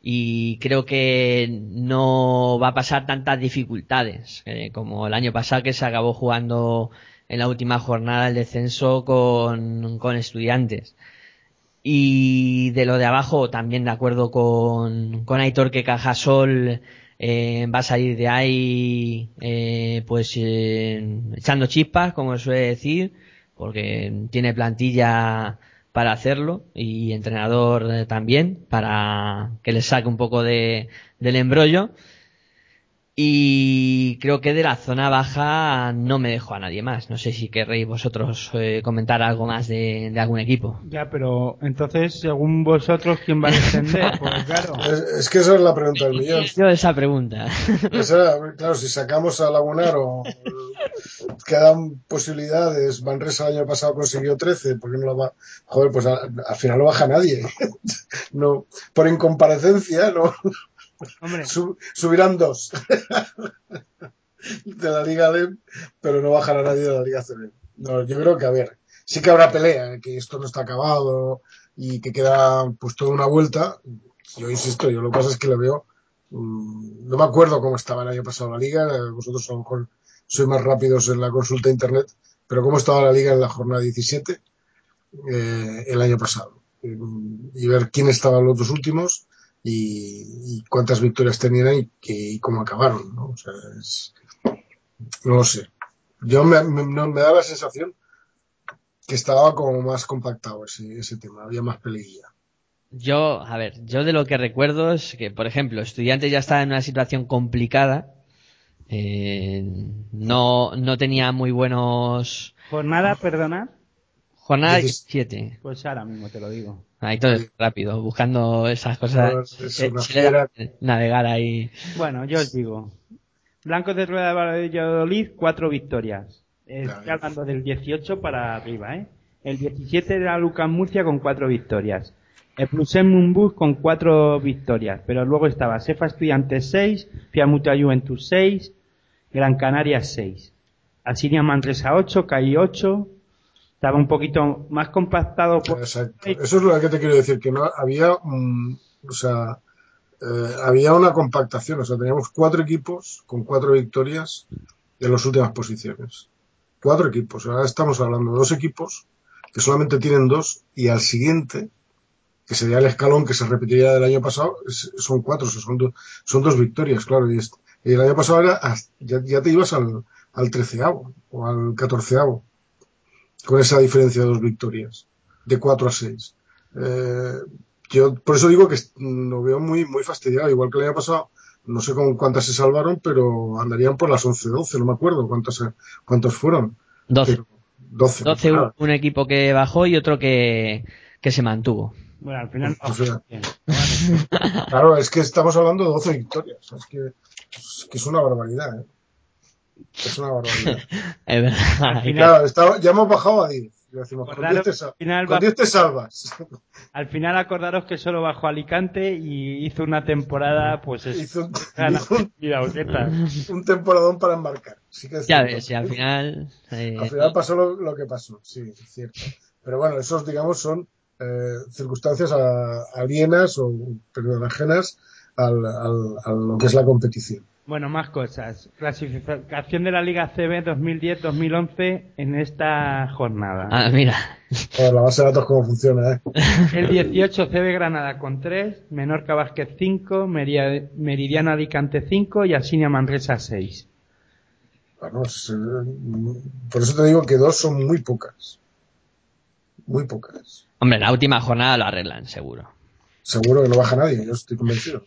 y creo que no va a pasar tantas dificultades eh, como el año pasado que se acabó jugando en la última jornada el descenso con, con estudiantes. Y de lo de abajo, también de acuerdo con, con Aitor que Cajasol va a salir de ahí eh, pues echando chispas, como suele decir, porque tiene plantilla para hacerlo y entrenador eh, también para que le saque un poco de, del embrollo. Y creo que de la zona baja no me dejo a nadie más. No sé si querréis vosotros eh, comentar algo más de, de, algún equipo. Ya, pero entonces, según vosotros, ¿quién va a descender? Pues claro. Es, es, que esa es la pregunta del millón. Yo esa pregunta. Esa, claro, si sacamos a Lagunaro, quedan posibilidades. Manresa el año pasado consiguió 13, ¿por qué no lo va? Joder, pues al final no baja nadie. no, por incomparecencia, no. Subirán dos de la Liga LEM, pero no bajará nadie de la Liga CB. No, yo creo que, a ver, sí que habrá pelea, que esto no está acabado y que queda pues toda una vuelta. Yo insisto, yo lo que pasa es que le veo, mmm, no me acuerdo cómo estaba el año pasado la Liga, vosotros a lo mejor sois más rápidos en la consulta Internet, pero cómo estaba la Liga en la jornada 17 eh, el año pasado. Y ver quién estaban los dos últimos y, y, cuántas victorias tenían y, que, y cómo acabaron, ¿no? O sea, es, no lo sé. Yo me, me, me, da la sensación que estaba como más compactado ese, ese tema, había más peleilla. Yo, a ver, yo de lo que recuerdo es que, por ejemplo, estudiantes ya estaba en una situación complicada, eh, no, no tenía muy buenos... Jornada, perdona. Jornada 17. Pues ahora mismo te lo digo. Ahí todo es rápido, buscando esas cosas. Es eh, fiera. navegar ahí. Bueno, yo os digo. Blancos de Rueda de Valladolid, cuatro victorias. Estoy hablando del 18 para arriba, ¿eh? El 17 era Lucas Murcia con cuatro victorias. El Plusem Mumbus con cuatro victorias. Pero luego estaba Sefa Estudiantes 6, Fiamutua Juventus 6, Gran Canaria 6. Asiria Manresa 8, CAI 8. Estaba un poquito más compactado por... Exacto. Eso es lo que te quiero decir, que no había, o sea, eh, había una compactación, o sea, teníamos cuatro equipos con cuatro victorias en las últimas posiciones. Cuatro equipos, ahora estamos hablando de dos equipos que solamente tienen dos y al siguiente, que sería el escalón que se repetiría del año pasado, es- son cuatro, o sea, son, do- son dos victorias, claro, y, este- y el año pasado era, ya, ya te ibas al, al treceavo o al catorceavo con esa diferencia de dos victorias, de 4 a 6. Eh, yo por eso digo que lo veo muy, muy fastidiado, igual que el año pasado, no sé con cuántas se salvaron, pero andarían por las 11, 12, no me acuerdo cuántas, cuántos fueron. 12. Pero 12. 12 claro. un equipo que bajó y otro que, que se mantuvo. Bueno, al final... O sea, Bien. Claro, es que estamos hablando de 12 victorias, es que es, que es una barbaridad, ¿eh? Es una barbaridad. Es verdad. Al final- Claro, está- ya hemos bajado a 10. Y decimos, con Acordaros 10 te, sal- final con va- 10 te salvas. Al final acordaros que solo bajó a Alicante y hizo una temporada, pues es... Hizo un- gana- hizo un- Mira, Orqueta. un temporadón para enmarcar. Sí que es Ya cierto. ves, y al final. eh, Al final pasó lo, lo que pasó, sí, es cierto. Pero bueno, esos, digamos, son eh, circunstancias a- alienas o perdón, ajenas al, al- a lo que es la competición. Bueno, más cosas. Clasificación de la Liga CB 2010-2011 en esta jornada. Ah, mira. Joder, la base de datos, cómo funciona, ¿eh? El 18 CB Granada con 3, Menorca Vázquez 5, Meria- Meridiano Alicante 5 y Asinia Manresa 6. Bueno, es, eh, por eso te digo que dos son muy pocas. Muy pocas. Hombre, la última jornada lo arreglan, seguro. Seguro que no baja nadie, yo estoy convencido.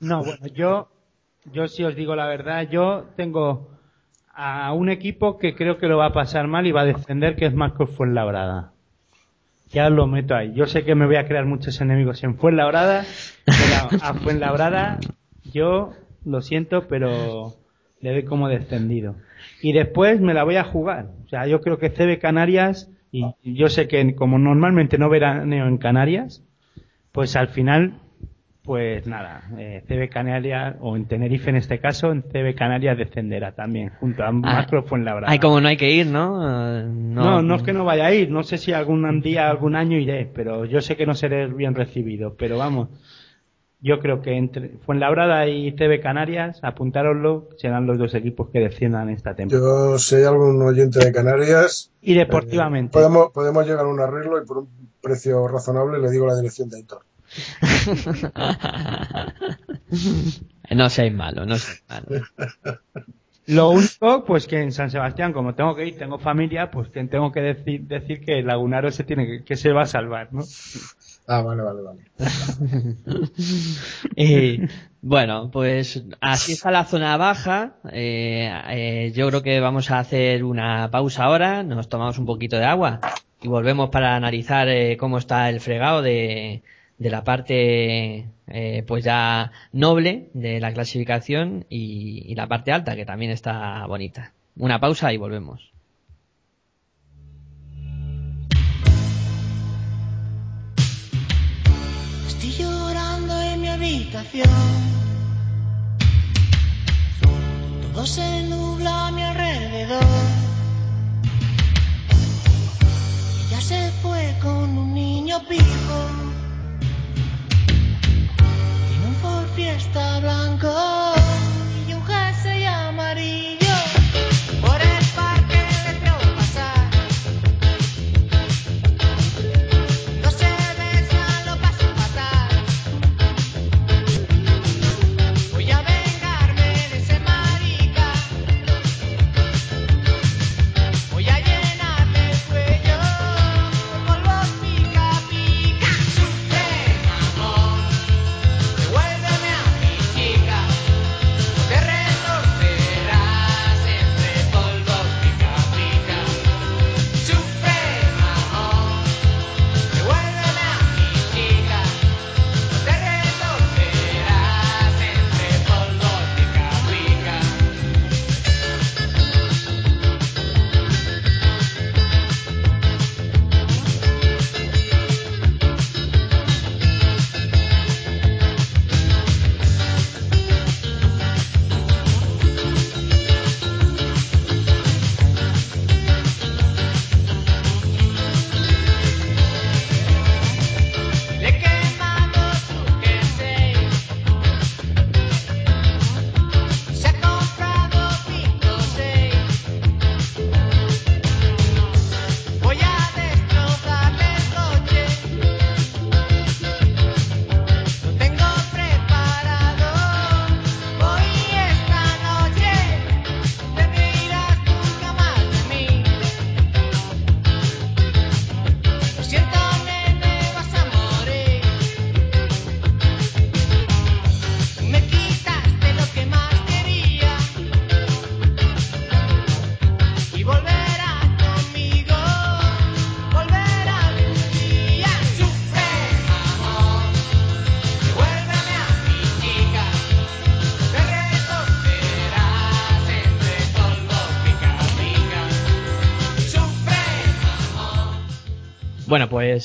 No, bueno, yo, yo sí os digo la verdad, yo tengo a un equipo que creo que lo va a pasar mal y va a descender, que es Marcos Fuenlabrada. Ya lo meto ahí. Yo sé que me voy a crear muchos enemigos en Fuenlabrada, pero a Fuenlabrada yo lo siento, pero le doy como descendido. Y después me la voy a jugar. O sea, yo creo que CB Canarias, y yo sé que como normalmente no veraneo en Canarias, pues al final pues nada, eh, CB Canarias, o en Tenerife en este caso, en CB Canarias descenderá también, junto a Macro Fuenlabrada. Ay, como no hay que ir, ¿no? Eh, No, no es que no vaya a ir, no sé si algún día, algún año iré, pero yo sé que no seré bien recibido, pero vamos, yo creo que entre Fuenlabrada y CB Canarias, apuntároslo, serán los dos equipos que desciendan esta temporada. Yo, si hay algún oyente de Canarias, Y deportivamente, podemos, podemos llegar a un arreglo y por un precio razonable le digo la dirección de Aitor. no seáis malo, no seáis malo. Lo único, pues que en San Sebastián, como tengo que ir, tengo familia, pues que tengo que decir, decir que el Lagunaro se tiene que, que se va a salvar, ¿no? Ah, vale, vale, vale. y, bueno, pues así está la zona baja. Eh, eh, yo creo que vamos a hacer una pausa ahora, nos tomamos un poquito de agua y volvemos para analizar eh, cómo está el fregado de, de la parte eh, pues ya noble de la clasificación y, y la parte alta que también está bonita. Una pausa y volvemos. Estoy llorando en mi habitación. Todo se nubla a mi alrededor. Ella se fue con un niño pijo. Ford Fiesta blanco y un jersey amarillo.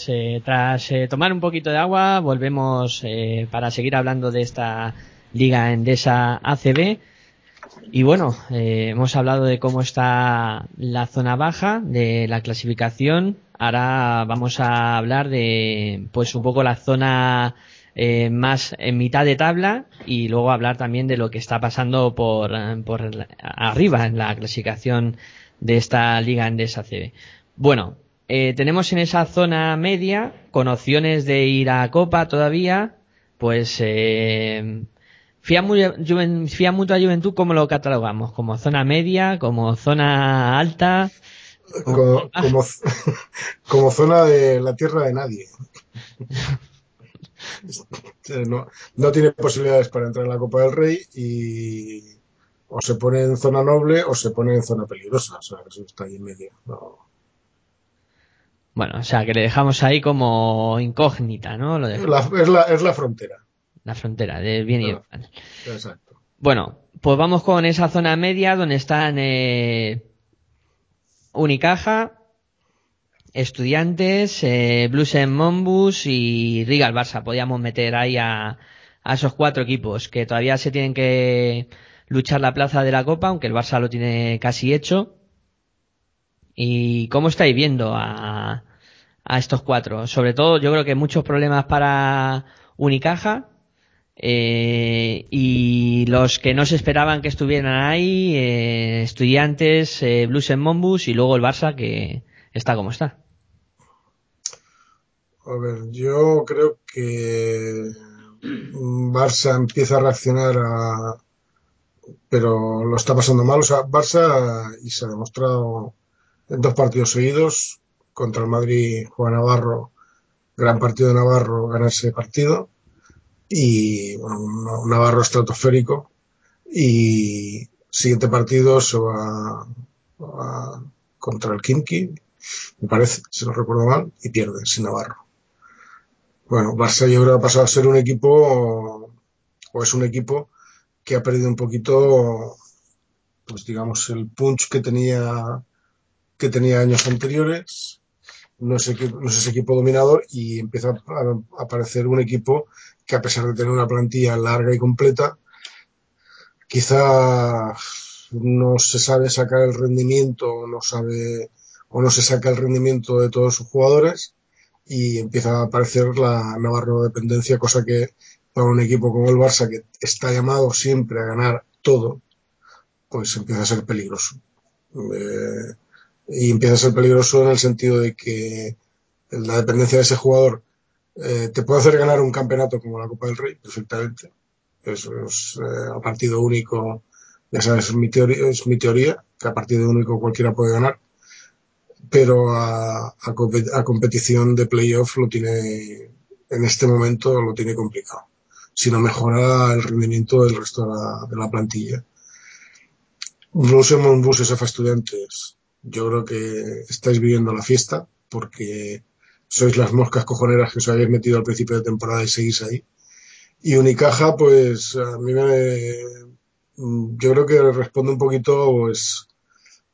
Eh, tras eh, tomar un poquito de agua, volvemos eh, para seguir hablando de esta Liga Endesa ACB. Y bueno, hemos hablado de cómo está la zona baja de la clasificación. Ahora vamos a hablar de, pues un poco la zona más en mitad de tabla y luego hablar también de lo que está pasando por, por arriba en la clasificación de esta Liga Endesa ACB. Bueno, eh, tenemos en esa zona media, con opciones de ir a Copa todavía, pues eh, Mu- Juven- Mutua Juventud, ¿cómo lo catalogamos? ¿Como zona media? ¿Como zona alta? Como, como, como zona de la tierra de nadie. Eh, No, no tiene posibilidades para entrar en la Copa del Rey y o se pone en zona noble o se pone en zona peligrosa. O sea, eso está ahí en medio. No. Bueno, o sea, que le dejamos ahí como incógnita, ¿no? Lo de La- es, la, es la frontera. la frontera del bien y el mal. Exacto. Bueno, pues vamos con esa zona media donde están eh, Unicaja, Estudiantes, eh, Blues en Monbus y Riga el Barça. Podíamos meter ahí a, a esos cuatro equipos que todavía se tienen que luchar la plaza de la Copa, aunque el Barça lo tiene casi hecho. ¿Y cómo estáis viendo a, a estos cuatro? Sobre todo, yo creo que muchos problemas para Unicaja. Eh, y los que no se esperaban que estuvieran ahí, eh, estudiantes, eh, Blues en Monbus y luego el Barça que está como está. A ver, yo creo que Barça empieza a reaccionar a... pero lo está pasando mal. O sea, Barça, y se ha demostrado en dos partidos seguidos, contra el Madrid, Juan Navarro, gran partido de Navarro gana ese partido y bueno, Navarro estratosférico y siguiente partido se va, va contra el Kimki, me parece, si no recuerdo mal, y pierde sin Navarro. Bueno, Barça yo creo que ha pasado a ser un equipo, o es un equipo que ha perdido un poquito, pues digamos, el punch que tenía, que tenía años anteriores. No es, equipo, no es equipo dominador y empieza a aparecer un equipo que a pesar de tener una plantilla larga y completa, quizá no se sabe sacar el rendimiento, no sabe o no se saca el rendimiento de todos sus jugadores y empieza a aparecer la Navarro dependencia, cosa que para un equipo como el Barça que está llamado siempre a ganar todo, pues empieza a ser peligroso. Eh, y empieza a ser peligroso en el sentido de que la dependencia de ese jugador eh, te puede hacer ganar un campeonato como la Copa del Rey, perfectamente. Eso es eh, a partido único, ya sabes, es mi, teoría, es mi teoría, que a partido único cualquiera puede ganar pero a, a, competición de playoff lo tiene, en este momento lo tiene complicado. Si no mejora el rendimiento del resto de la, de la plantilla. Blues en SF Estudiantes, yo creo que estáis viviendo la fiesta porque sois las moscas cojoneras que os habéis metido al principio de temporada y seguís ahí. Y Unicaja, pues a mí me, yo creo que responde un poquito, pues,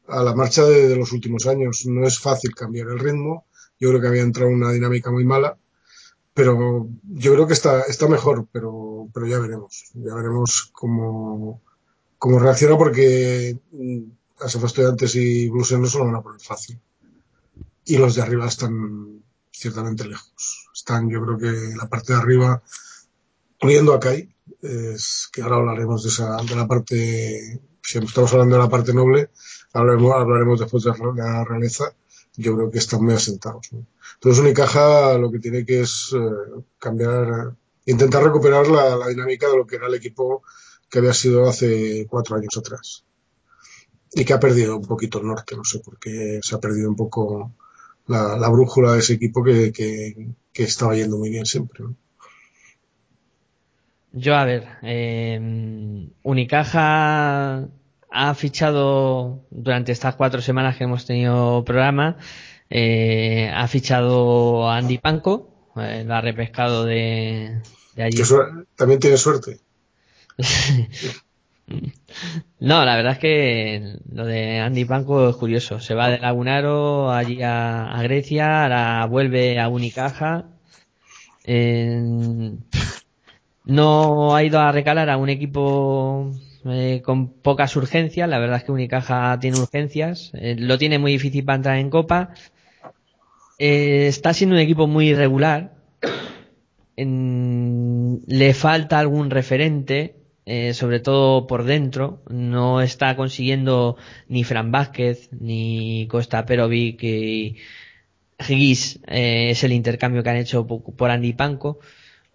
a la marcha de, de, los últimos años. No es fácil cambiar el ritmo. Yo creo que había entrado una dinámica muy mala, pero yo creo que está, está mejor, pero, pero ya veremos. Ya veremos cómo, cómo reacciona porque Asaf Estudiantes y Blues no se lo van a poner fácil. Y los de arriba están ciertamente lejos. Están, yo creo que la parte de arriba, uniendo a Kai, es que ahora hablaremos de esa, de la parte, si estamos hablando de la parte noble, hablaremos, hablaremos después de la realeza, yo creo que están muy asentados. ¿no? Entonces Unicaja lo que tiene que es eh, cambiar, intentar recuperar la, dinámica de lo que era el equipo que había sido hace cuatro años atrás. Y que ha perdido un poquito el norte, no sé por qué se ha perdido un poco la, la brújula de ese equipo que, que, que, estaba yendo muy bien siempre. ¿no? Yo, a ver, eh, Unicaja ha fichado durante estas cuatro semanas que hemos tenido programa, eh, ha fichado a Andy Panco, eh, lo ha repescado de, de allí. También tiene suerte. no, la verdad es que lo de Andy Panco es curioso. Se va de Lagunaro allí a, Grecia, ahora vuelve a Unicaja. No ha ido a recalar a un equipo eh, con pocas urgencias. La verdad es que Unicaja tiene urgencias. Eh, lo tiene muy difícil para entrar en Copa. Eh, está siendo un equipo muy irregular. Le falta algún referente, eh, sobre todo por dentro. No está consiguiendo ni Fran Vázquez, ni Costa Perovic y Higgs. es el intercambio que han hecho por Andy Panco.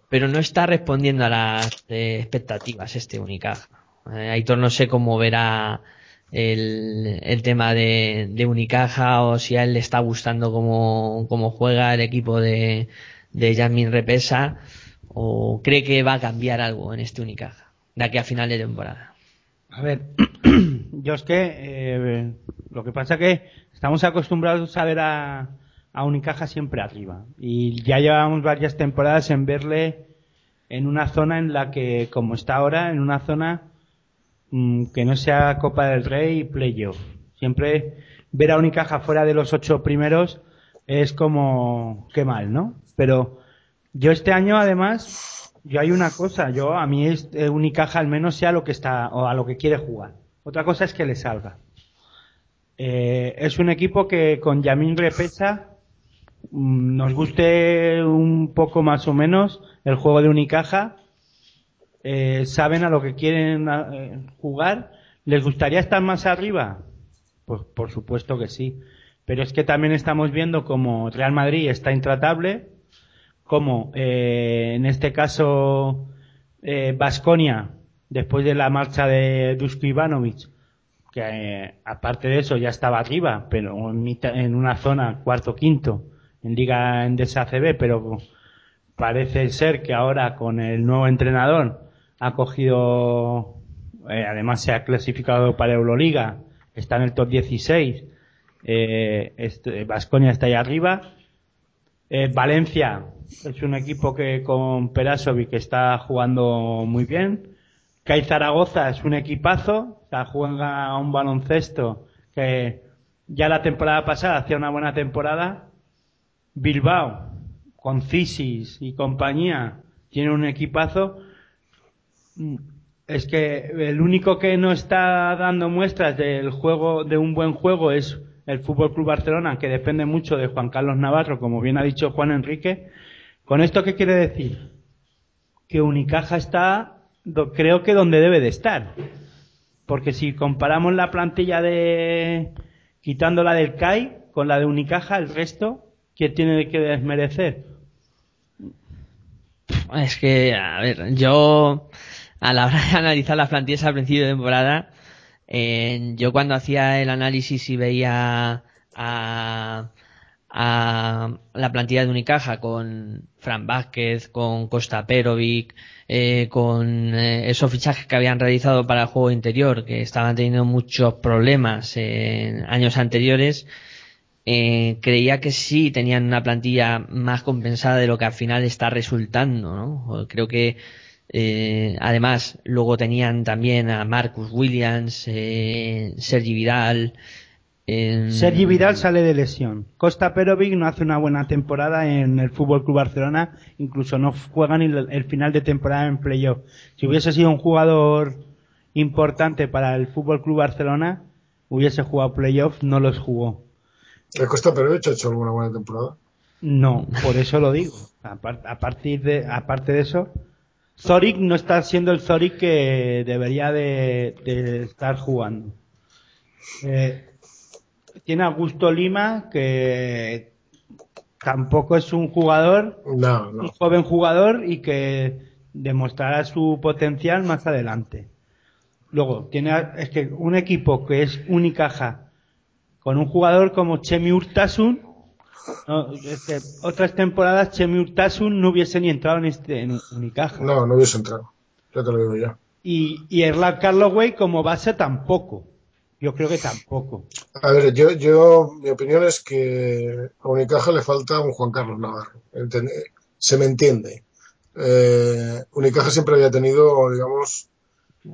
Pero no está respondiendo a las expectativas este Unicaja. Eh, Aitor no sé cómo verá el, el tema de, de, Unicaja o si a él le está gustando cómo, cómo juega el equipo de, de Jasmine Repesa o cree que va a cambiar algo en este Unicaja de aquí a final de temporada. A ver, yo es que eh, lo que pasa que estamos acostumbrados a ver a, a Unicaja siempre arriba y ya llevamos varias temporadas en verle en una zona en la que, como está ahora, en una zona que no sea Copa del Rey y playoff. Siempre ver a Unicaja fuera de los ocho primeros es como qué mal, ¿no? Pero yo este año además, yo hay una cosa, yo a mí es, eh, Unicaja al menos sea lo que está o a lo que quiere jugar. Otra cosa es que le salga. Eh, es un equipo que con Yamin Repesa mmm, nos guste un poco más o menos el juego de Unicaja, eh, saben a lo que quieren jugar. ¿Les gustaría estar más arriba? Pues por supuesto que sí. Pero es que también estamos viendo como Real Madrid está intratable, como eh, en este caso Vasconia, después de la marcha de Dusko Ivanovic, que aparte de eso ya estaba arriba, pero en, en una zona cuarto quinto, en Liga Endesa CB, pero parece ser que ahora con el nuevo entrenador ha cogido, eh, además se ha clasificado para Euroliga, está en el top 16, eh, este, Vasconia está ahí arriba, eh, Valencia es un equipo que con Perasovic está jugando muy bien, CAI Zaragoza es un equipazo, o juega un baloncesto que ya la temporada pasada hacía una buena temporada. Bilbao, con Cisis y compañía, tiene un equipazo. Es que el único que no está dando muestras del juego, de un buen juego es el Fútbol Club Barcelona, que depende mucho de Juan Carlos Navarro, como bien ha dicho Juan Enrique. ¿Con esto qué quiere decir? Que Unicaja está, creo que donde debe de estar. Porque si comparamos la plantilla de, quitando la del CAI con la de Unicaja, el resto, ¿quién tiene que desmerecer? Es que, a ver, yo a la hora de analizar las plantillas al principio de temporada, eh, yo cuando hacía el análisis y veía a, a la plantilla de Unicaja con Fran Vázquez, con Costa Perovic, eh, con eh, esos fichajes que habían realizado para el juego interior, que estaban teniendo muchos problemas en años anteriores, eh, creía que sí tenían una plantilla más compensada de lo que al final está resultando, ¿no? Creo que eh, además luego tenían también a Marcus Williams, eh, Sergi Vidal. Sergi Vidal sale de lesión. Costa Perovic no hace una buena temporada en el Fútbol Club Barcelona, incluso no juega ni el, el final de temporada en playoff. Si hubiese sido un jugador importante para el Fútbol Club Barcelona, hubiese jugado playoff, no los jugó. ¿Le Costa Perovich ha hecho alguna buena temporada? No, por eso lo digo. A, par- a partir de, aparte de eso, Zorik no está siendo el Zorik que debería de, de estar jugando. Eh, tiene Augusto Lima, que tampoco es un jugador, No, un joven jugador y que demostrará su potencial más adelante. Luego, tiene, a- es que un equipo que es Unicaja, con un jugador como Chemi Urtasun, no, es que otras temporadas Chemi Urtasun no hubiese ni entrado en este en Unicaja. No, no hubiese entrado. Ya te lo digo yo. Y, y Erland Carloway como base tampoco. Yo creo que tampoco. A ver, yo, yo, mi opinión es que a Unicaja le falta un Juan Carlos Navarro. Se me entiende. Eh, Unicaja siempre había tenido, digamos,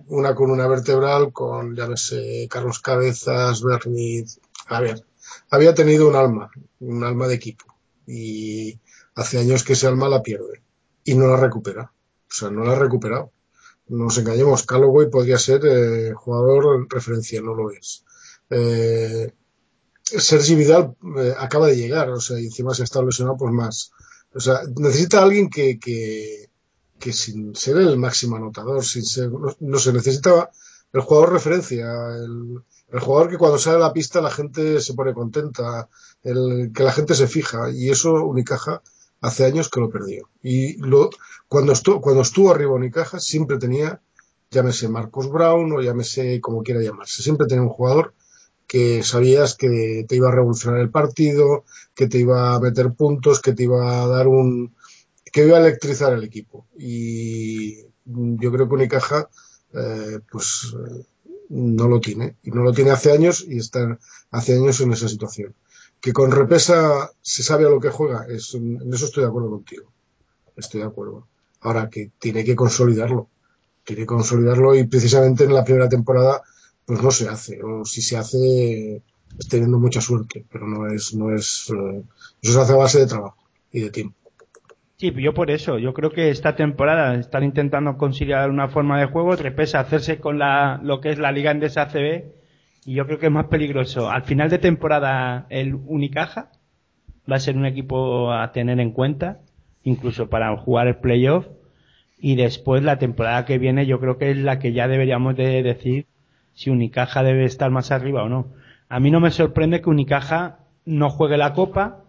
una columna vertebral con, llámese, Carlos Cabezas, Berniz. A ver, había tenido un alma, un alma de equipo. Y hace años que ese alma la pierde. Y no la recupera. O sea, no la ha recuperado. No nos engañemos, Calloway podría ser eh, jugador referencia, no lo es. Eh, Sergi Vidal eh, acaba de llegar, o sea, y encima se está lesionado, pues más. O sea, necesita alguien que, que, que sin ser el máximo anotador, sin ser, no, no se necesita el jugador referencia, el, el jugador que cuando sale a la pista la gente se pone contenta, el que la gente se fija, y eso Unicaja hace años que lo perdió. Y lo, cuando, estuvo, cuando estuvo arriba Unicaja siempre tenía, llámese Marcos Brown o llámese como quiera llamarse, siempre tenía un jugador que sabías que te iba a revolucionar el partido, que te iba a meter puntos, que te iba a dar un, que iba a electrizar el equipo. Y yo creo que Unicaja, eh, pues, eh, no lo tiene. Y no lo tiene hace años y está hace años en esa situación. Que con Repesa se sabe a lo que juega, es, en eso estoy de acuerdo contigo. Estoy de acuerdo. Ahora que tiene que consolidarlo. Tiene que consolidarlo y precisamente en la primera temporada pues no se hace. O si se hace es teniendo mucha suerte, pero no es, no es, eh, eso se hace a base de trabajo y de tiempo. Sí, yo por eso, yo creo que esta temporada están intentando conciliar una forma de juego, Trepesa hacerse con la, lo que es la Liga Endesa ACB, y yo creo que es más peligroso. Al final de temporada, el Unicaja va a ser un equipo a tener en cuenta, incluso para jugar el playoff, y después la temporada que viene yo creo que es la que ya deberíamos de decir si Unicaja debe estar más arriba o no. A mí no me sorprende que Unicaja no juegue la Copa,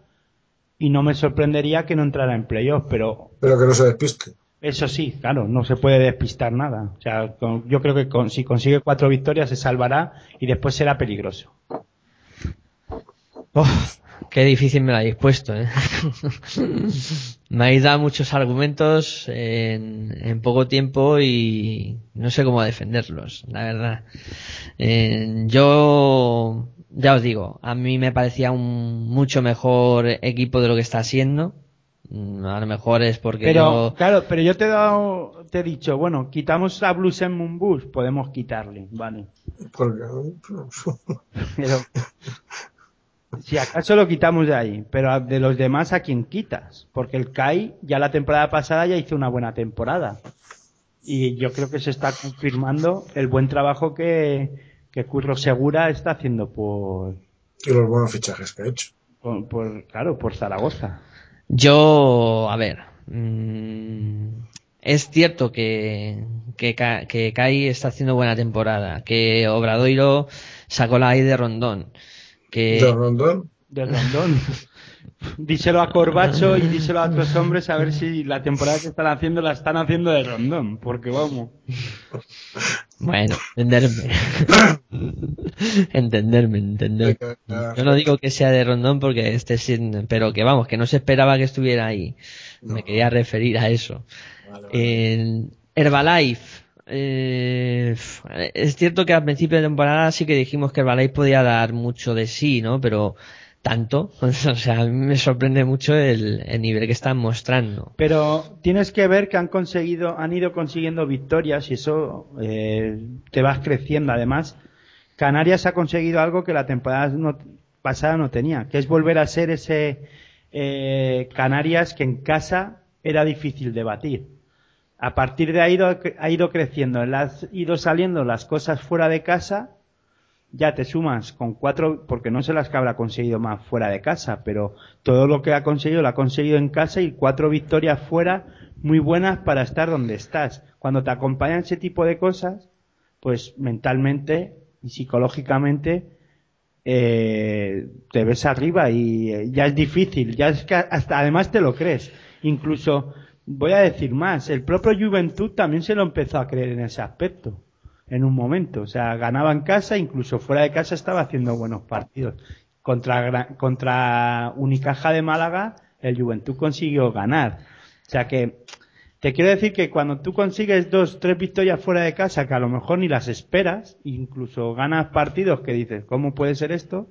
y no me sorprendería que no entrara en playoff, pero Pero que no se despiste. Eso sí, claro, no se puede despistar nada. O sea, con- yo creo que con- si consigue cuatro victorias se salvará y después será peligroso. Oh, Qué difícil me lo habéis puesto, ¿eh? me habéis dado muchos argumentos en, en, poco tiempo y no sé cómo defenderlos, la verdad. Eh, yo, ya os digo, a mí me parecía un mucho mejor equipo de lo que está siendo. Mm, A lo mejor es porque Pero, yo- claro, pero yo te he dado, te he dicho, bueno, quitamos a Blues en Moonbus, podemos quitarle, vale. Porque, Pero, si acaso lo quitamos de ahí, pero de los demás, ¿a quién quitas? Porque el Kai ya la temporada pasada ya hizo una buena temporada. Y yo creo que se está confirmando el buen trabajo que, que Curro Segura está haciendo por, y los buenos fichajes que ha hecho. por, por- claro, por Zaragoza. Yo, a ver, mm, es cierto que, que, que Kai está haciendo buena temporada, que Obradoiro sacó la I de Rondón, que De Rondón, De Rondón. díselo a Corbacho y díselo a otros hombres a ver si la temporada que están haciendo la están haciendo de Rondón, porque vamos. bueno, entenderme, entenderme, entenderme. Yo no digo que sea de Rondón porque esté sin, pero que vamos, que no se esperaba que estuviera ahí. Me quería referir a eso. Vale, vale. En Herbalife, eh, es cierto que al principio de temporada sí que dijimos que Herbalife podía dar mucho de sí, ¿no? Pero tanto, o sea, me sorprende mucho el, el nivel que están mostrando. Pero tienes que ver que han conseguido, han ido consiguiendo victorias y eso eh, te vas creciendo. Además, Canarias ha conseguido algo que la temporada no- pasada no tenía, que es volver a ser ese eh, Canarias que en casa era difícil de batir. A partir de ahí ha ido, ha ido creciendo, han ido saliendo las cosas fuera de casa, ya te sumas con cuatro, porque no sé las que habrá conseguido más fuera de casa, pero todo lo que ha conseguido lo ha conseguido en casa y cuatro victorias fuera muy buenas para estar donde estás. Cuando te acompañan ese tipo de cosas, pues mentalmente y psicológicamente eh, te ves arriba y eh, ya es difícil, ya es que hasta además te lo crees. Incluso voy a decir más, el propio Juventud también se lo empezó a creer en ese aspecto en un momento, o sea, ganaba en casa, incluso fuera de casa estaba haciendo buenos partidos. Contra contra Unicaja de Málaga, el Juventud consiguió ganar. O sea que te quiero decir que cuando tú consigues dos, tres victorias fuera de casa que a lo mejor ni las esperas, incluso ganas partidos que dices, ¿cómo puede ser esto?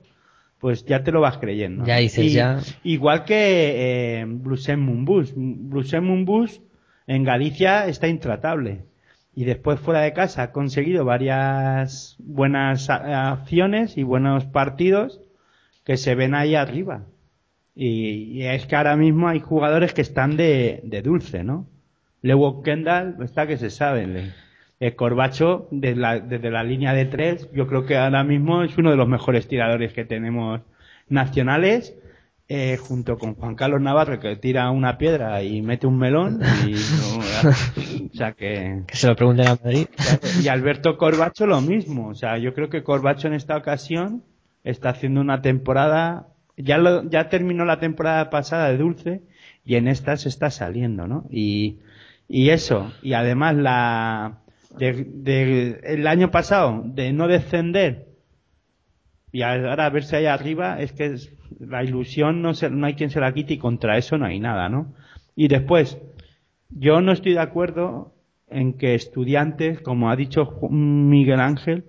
Pues ya te lo vas creyendo. Ya dices, Y- ya. Igual que eh, Blusen Mumbus. Mumbus en Galicia está intratable. Y después fuera de casa ha conseguido varias buenas acciones y buenos partidos que se ven ahí arriba. Y, y es que ahora mismo hay jugadores que están de, de dulce, ¿no? Lewis Kendall está que se sabe. El Corbacho, desde la, desde la línea de tres, yo creo que ahora mismo es uno de los mejores tiradores que tenemos nacionales, eh, junto con Juan Carlos Navarro, que tira una piedra y mete un melón. Y, no, o sea que. Que se lo pregunten a Madrid. Y Alberto Corbacho lo mismo. O sea, yo creo que Corbacho en esta ocasión está haciendo una temporada, ya lo, ya terminó la temporada pasada de Dulce y en esta se está saliendo, ¿no? Y, y eso, y además la, de, de- el año pasado de no descender y ahora verse ahí arriba es que es- la ilusión no, se, no hay quien se la quite y contra eso no hay nada, ¿no? Y después, yo no estoy de acuerdo en que estudiantes, como ha dicho Miguel Ángel,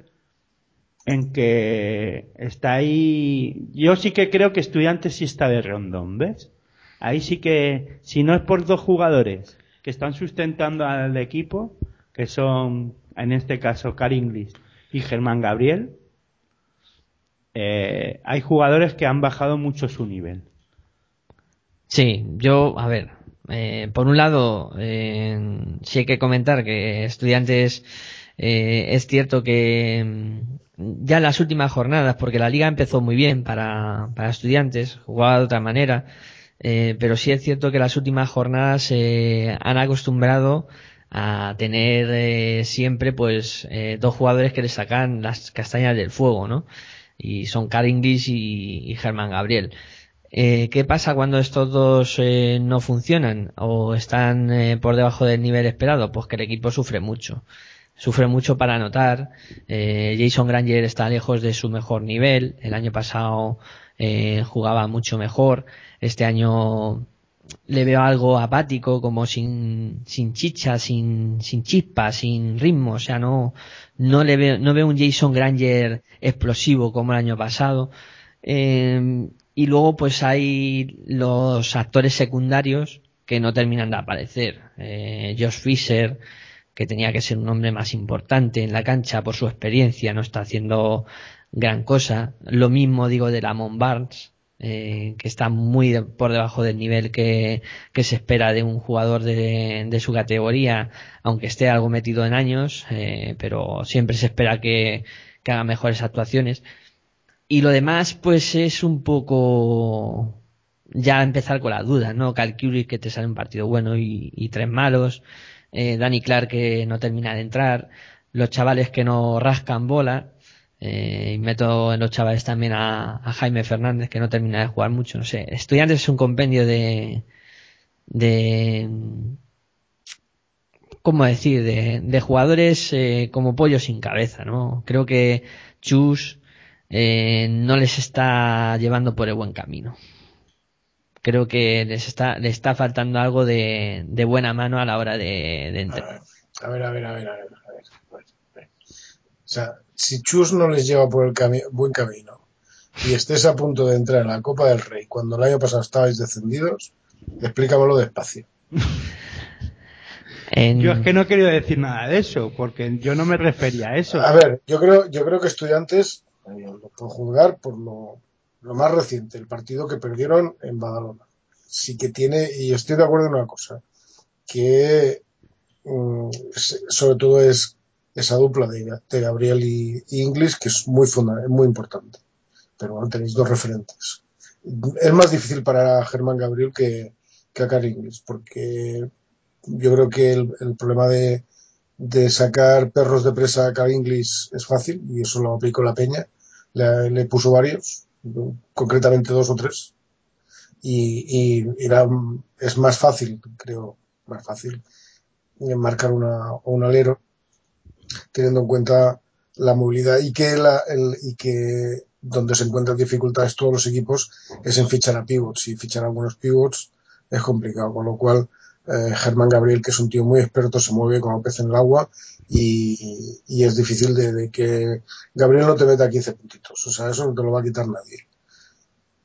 en que está ahí. Yo sí que creo que estudiantes sí está de rondón, ¿ves? Ahí sí que, si no es por dos jugadores que están sustentando al equipo, que son, en este caso, Car Inglis y Germán Gabriel, eh, hay jugadores que han bajado mucho su nivel. Sí, yo, a ver, eh, por un lado, eh, sí hay que comentar que estudiantes, eh, es cierto que mm, ya en las últimas jornadas, porque la liga empezó muy bien para, para estudiantes, jugaba de otra manera, eh, pero sí es cierto que las últimas jornadas se han acostumbrado a tener siempre pues dos jugadores que le sacan las castañas del fuego, ¿no? Y son Car Inglis y, y Germán Gabriel. Eh, ¿Qué pasa cuando estos dos eh, no funcionan o están eh, por debajo del nivel esperado? Pues que el equipo sufre mucho. Sufre mucho para anotar. Eh, Jason Granger está lejos de su mejor nivel. El año pasado jugaba mucho mejor. Este año le veo algo apático, como sin, chicha, sin, sin chispa, sin ritmo, o sea, no, no le veo, no veo un Jason Granger explosivo como el año pasado. Y luego pues hay los actores secundarios que no terminan de aparecer. Eh, Josh Fisher, que tenía que ser un hombre más importante en la cancha por su experiencia, no está haciendo gran cosa. Lo mismo digo de Lamont Barnes, eh, que está muy de- por debajo del nivel que, que se espera de un jugador de, de su categoría, aunque esté algo metido en años, eh, pero siempre se espera que, que haga mejores actuaciones. Y lo demás, pues es un poco ya empezar con las dudas, ¿no? Cal Curry que te sale un partido bueno y, y tres malos, eh, Danny Clark que no termina de entrar, los chavales que no rascan bola, eh, y meto en los chavales también a, a Jaime Fernández que no termina de jugar mucho, no sé. Estudiantes es un compendio de, de, ¿cómo decir? De, de jugadores eh, como pollo sin cabeza, ¿no? Creo que Chus eh, no les está llevando por el buen camino. Creo que les está, le está faltando algo de, de buena mano a la hora de, de entrenar. A ver, a ver, a ver, a ver, a ver, a ver, a ver. O sea, si Chus no les lleva por el cami- buen camino y estés a punto de entrar en la Copa del Rey cuando el año pasado estabais descendidos, explícamelo despacio. En- Yo es que no he querido decir nada de eso, porque yo no me refería a eso. A ver, yo creo, yo creo que estudiantes eh, lo puedo juzgar por lo, más reciente, el partido que perdieron en Badalona. Sí que tiene, y estoy de acuerdo en una cosa, que mm, sobre todo es esa dupla de, Gabriel y, Inglis, que es muy funda, muy importante. Pero bueno, tenéis dos referentes. Es más difícil para Germán Gabriel que, que a Cari Inglis, porque yo creo que el, problema de, de sacar perros de presa a Cal Inglis es fácil y eso lo aplicó la Peña. Le, puso varios, concretamente dos o tres. Y, y era, es más fácil, creo, más fácil marcar una, un alero teniendo en cuenta la movilidad y que, la, el, y que donde se encuentran dificultades todos los equipos es en fichar a pivots y fichar algunos pivots es complicado, con lo cual eh, Germán Gabriel, que es un tío muy experto, se mueve como pez en el agua y, y es difícil de, de, que Gabriel no te meta 15 puntitos. O sea, eso no te lo va a quitar nadie.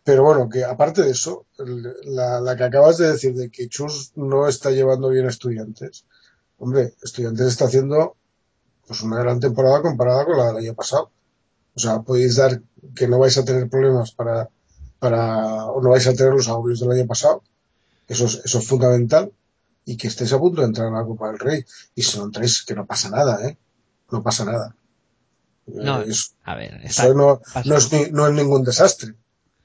Pero bueno, que aparte de eso, la, la que acabas de decir de que Chus no está llevando bien estudiantes, hombre, estudiantes está haciendo pues una gran temporada comparada con la del año pasado. O sea, podéis dar que no vais a tener problemas para, para o no vais a tener los agobios del año pasado. Eso es, eso es fundamental y que estéis a punto de entrar a la Copa del Rey. Y si no entráis, que no pasa nada, ¿eh? No pasa nada. No, Eh, es- a ver, está- eso no, no, es, ni- no es ningún desastre.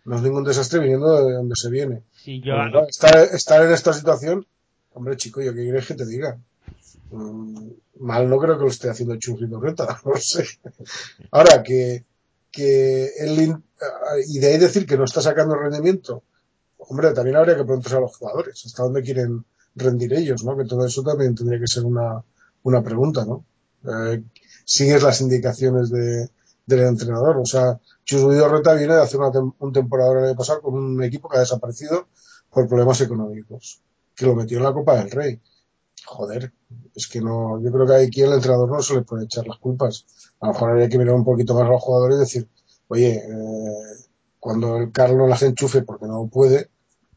No es ningún desastre viniendo de donde se viene. Si yo, cual, estar, estar en esta situación, hombre, chico, yo qué quieres que te diga. Mm, mal no creo que lo esté haciendo Chufito Reta, no sé. Ahora, que, que él, y de ahí decir que no está sacando rendimiento, hombre, también habría que preguntarse a los jugadores, hasta dónde quieren rendir ellos, ¿no? Que todo eso también tendría que ser una, una pregunta, ¿no? Eh, sigues las indicaciones de, del entrenador, o sea, Chus Reta viene de hacer una tem- un temporada año pasado con un equipo que ha desaparecido por problemas económicos, que lo metió en la Copa del Rey. Joder, es que no, yo creo que aquí el entrenador no se le puede echar las culpas. A lo mejor habría que mirar un poquito más a los jugadores y decir, oye, eh, cuando el Carlos las enchufe porque no puede,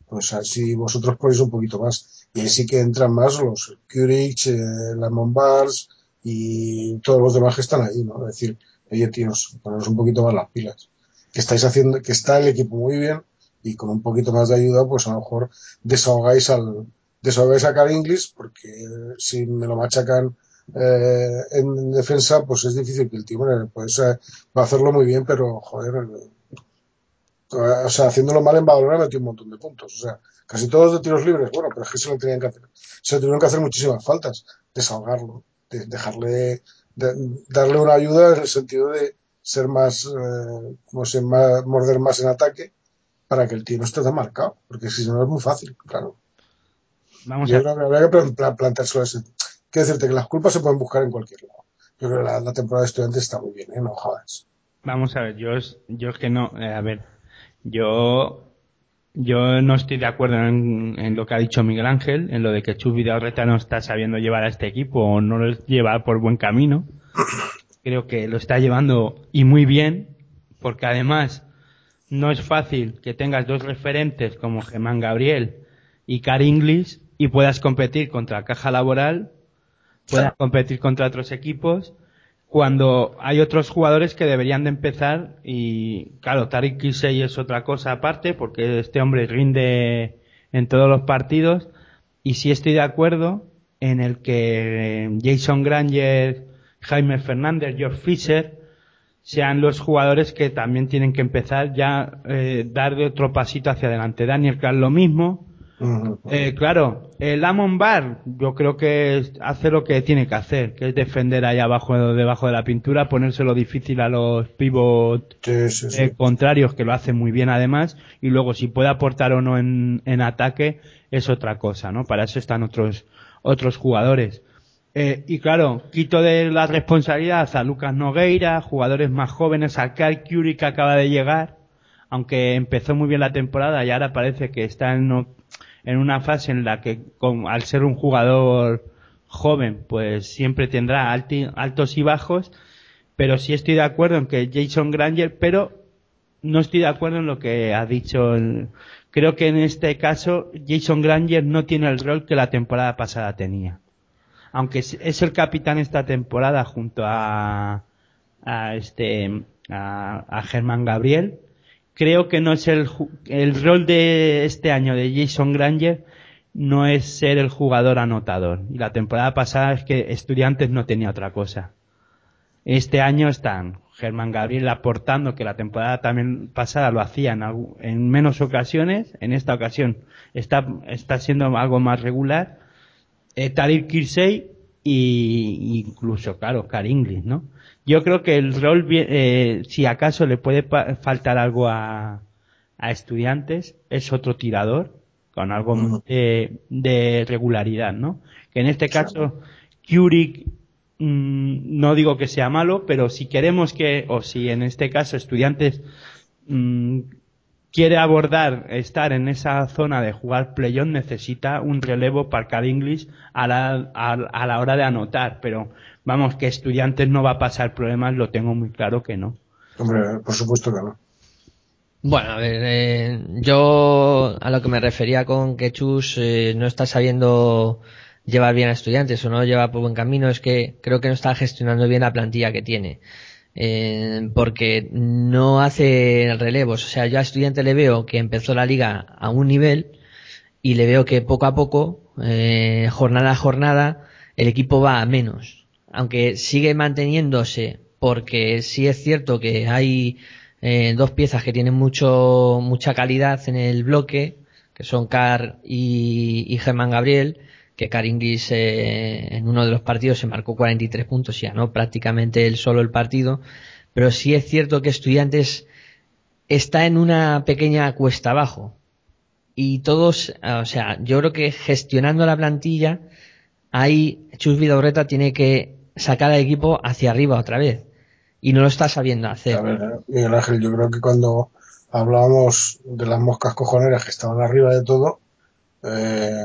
pues así vosotros ponéis un poquito más. Y ahí sí que entran más los Curich, eh, Bars y todos los demás que están ahí, ¿no? Es decir, oye, tíos, poneros un poquito más las pilas. Que estáis haciendo, que está el equipo muy bien y con un poquito más de ayuda, pues a lo mejor desahogáis al, desahogáis a Car English porque eh, si me lo machacan eh, en defensa, pues es difícil que el bueno, pues eh, va a hacerlo muy bien, pero joder, eh, o sea, haciéndolo mal en Badalona metió un montón de puntos. O sea, casi todos de tiros libres, bueno, pero es que se lo tenían que hacer. Se le tuvieron que hacer muchísimas faltas. Desahogarlo, de, dejarle, de, darle una ayuda en el sentido de ser más, eh, como se más, morder más en ataque para que el tío no esté tan marcado. Porque si no es muy fácil, claro. vamos Yo a creo que habría que plan- plan- planteárselo ese. Quiero decirte que las culpas se pueden buscar en cualquier lado. Yo creo que la, la temporada de estudiantes está muy bien, ¿eh? No jodas. Vamos a ver, yo es, yo es que no, eh, a ver, Yo yo no estoy de acuerdo en, lo que ha dicho Miguel Ángel, en lo de que Chus Vidal-Reta no está sabiendo llevar a este equipo o no lo lleva por buen camino. Creo que lo está llevando y muy bien, porque además no es fácil que tengas dos referentes como Germán Gabriel y Car Inglis y puedas competir contra Caja Laboral, puedas competir contra otros equipos cuando hay otros jugadores que deberían de empezar y claro, Tariq Kisei es otra cosa aparte porque este hombre rinde en todos los partidos y sí estoy de acuerdo en el que Jason Granger, Jaime Fernández, George Fisher sean los jugadores que también tienen que empezar ya eh, dar otro pasito hacia adelante. Daniel Carl lo mismo, eh, claro, el Amon Bar, yo creo que hace lo que tiene que hacer, que es defender ahí abajo, debajo de la pintura, ponérselo difícil a los pivots eh, contrarios, que lo hacen muy bien además, y luego si puede aportar o no en, en ataque, es otra cosa, ¿no? Para eso están otros, otros jugadores. Eh, y claro, quito de la responsabilidad a Lucas Nogueira, jugadores más jóvenes, a Kyle Curie que acaba de llegar, aunque empezó muy bien la temporada y ahora parece que está en, en una fase en la que al ser un jugador joven pues siempre tendrá altos y bajos pero sí estoy de acuerdo en que Jason Granger pero no estoy de acuerdo en lo que ha dicho creo que en este caso Jason Granger no tiene el rol que la temporada pasada tenía. Aunque es el capitán esta temporada junto a, a este a, a Germán Gabriel creo que no es el, el rol de este año de Jason Granger no es ser el jugador anotador. Y la temporada pasada es que Estudiantes no tenía otra cosa. Este año están Germán Gabriel aportando que la temporada también pasada lo hacía en, menos ocasiones. En esta ocasión está, está siendo algo más regular. Eh, Kirsey y incluso, claro, Car Inglis, ¿no? Yo creo que el rol, eh, si acaso le puede faltar algo a, a estudiantes, es otro tirador con algo de, regularidad, ¿no? Que en este caso, Curie, mm, no digo que sea malo, pero si queremos que, o si en este caso estudiantes mm, quiere abordar estar en esa zona de jugar play-on, necesita un relevo para Car English a la, a la hora de anotar, pero vamos, que estudiantes no va a pasar problemas, lo tengo muy claro que no. Hombre, por supuesto que no. Bueno, a ver, eh, yo a lo que me refería con que Chus eh, no está sabiendo llevar bien a estudiantes o no lleva por buen camino es que creo que no está gestionando bien la plantilla que tiene. Eh, porque no hace relevos. O sea, yo a estudiante le veo que empezó la liga a un nivel y le veo que poco a poco, jornada a jornada, el equipo va a menos aunque sigue manteniéndose porque sí es cierto que hay eh, dos piezas que tienen mucho mucha calidad en el bloque que son Car y, Germán Gabriel que Car Inglis eh, en uno de los partidos se marcó 43 puntos y ganó prácticamente él solo el partido. Pero sí es cierto que Estudiantes está en una pequeña cuesta abajo. Y todos o sea yo creo que gestionando la plantilla ahí Chus Vidorreta tiene que sacar al equipo hacia arriba otra vez. Y no lo está sabiendo hacer. A ver, Miguel Ángel, yo creo que cuando hablábamos de las moscas cojoneras que estaban arriba de todo, eh,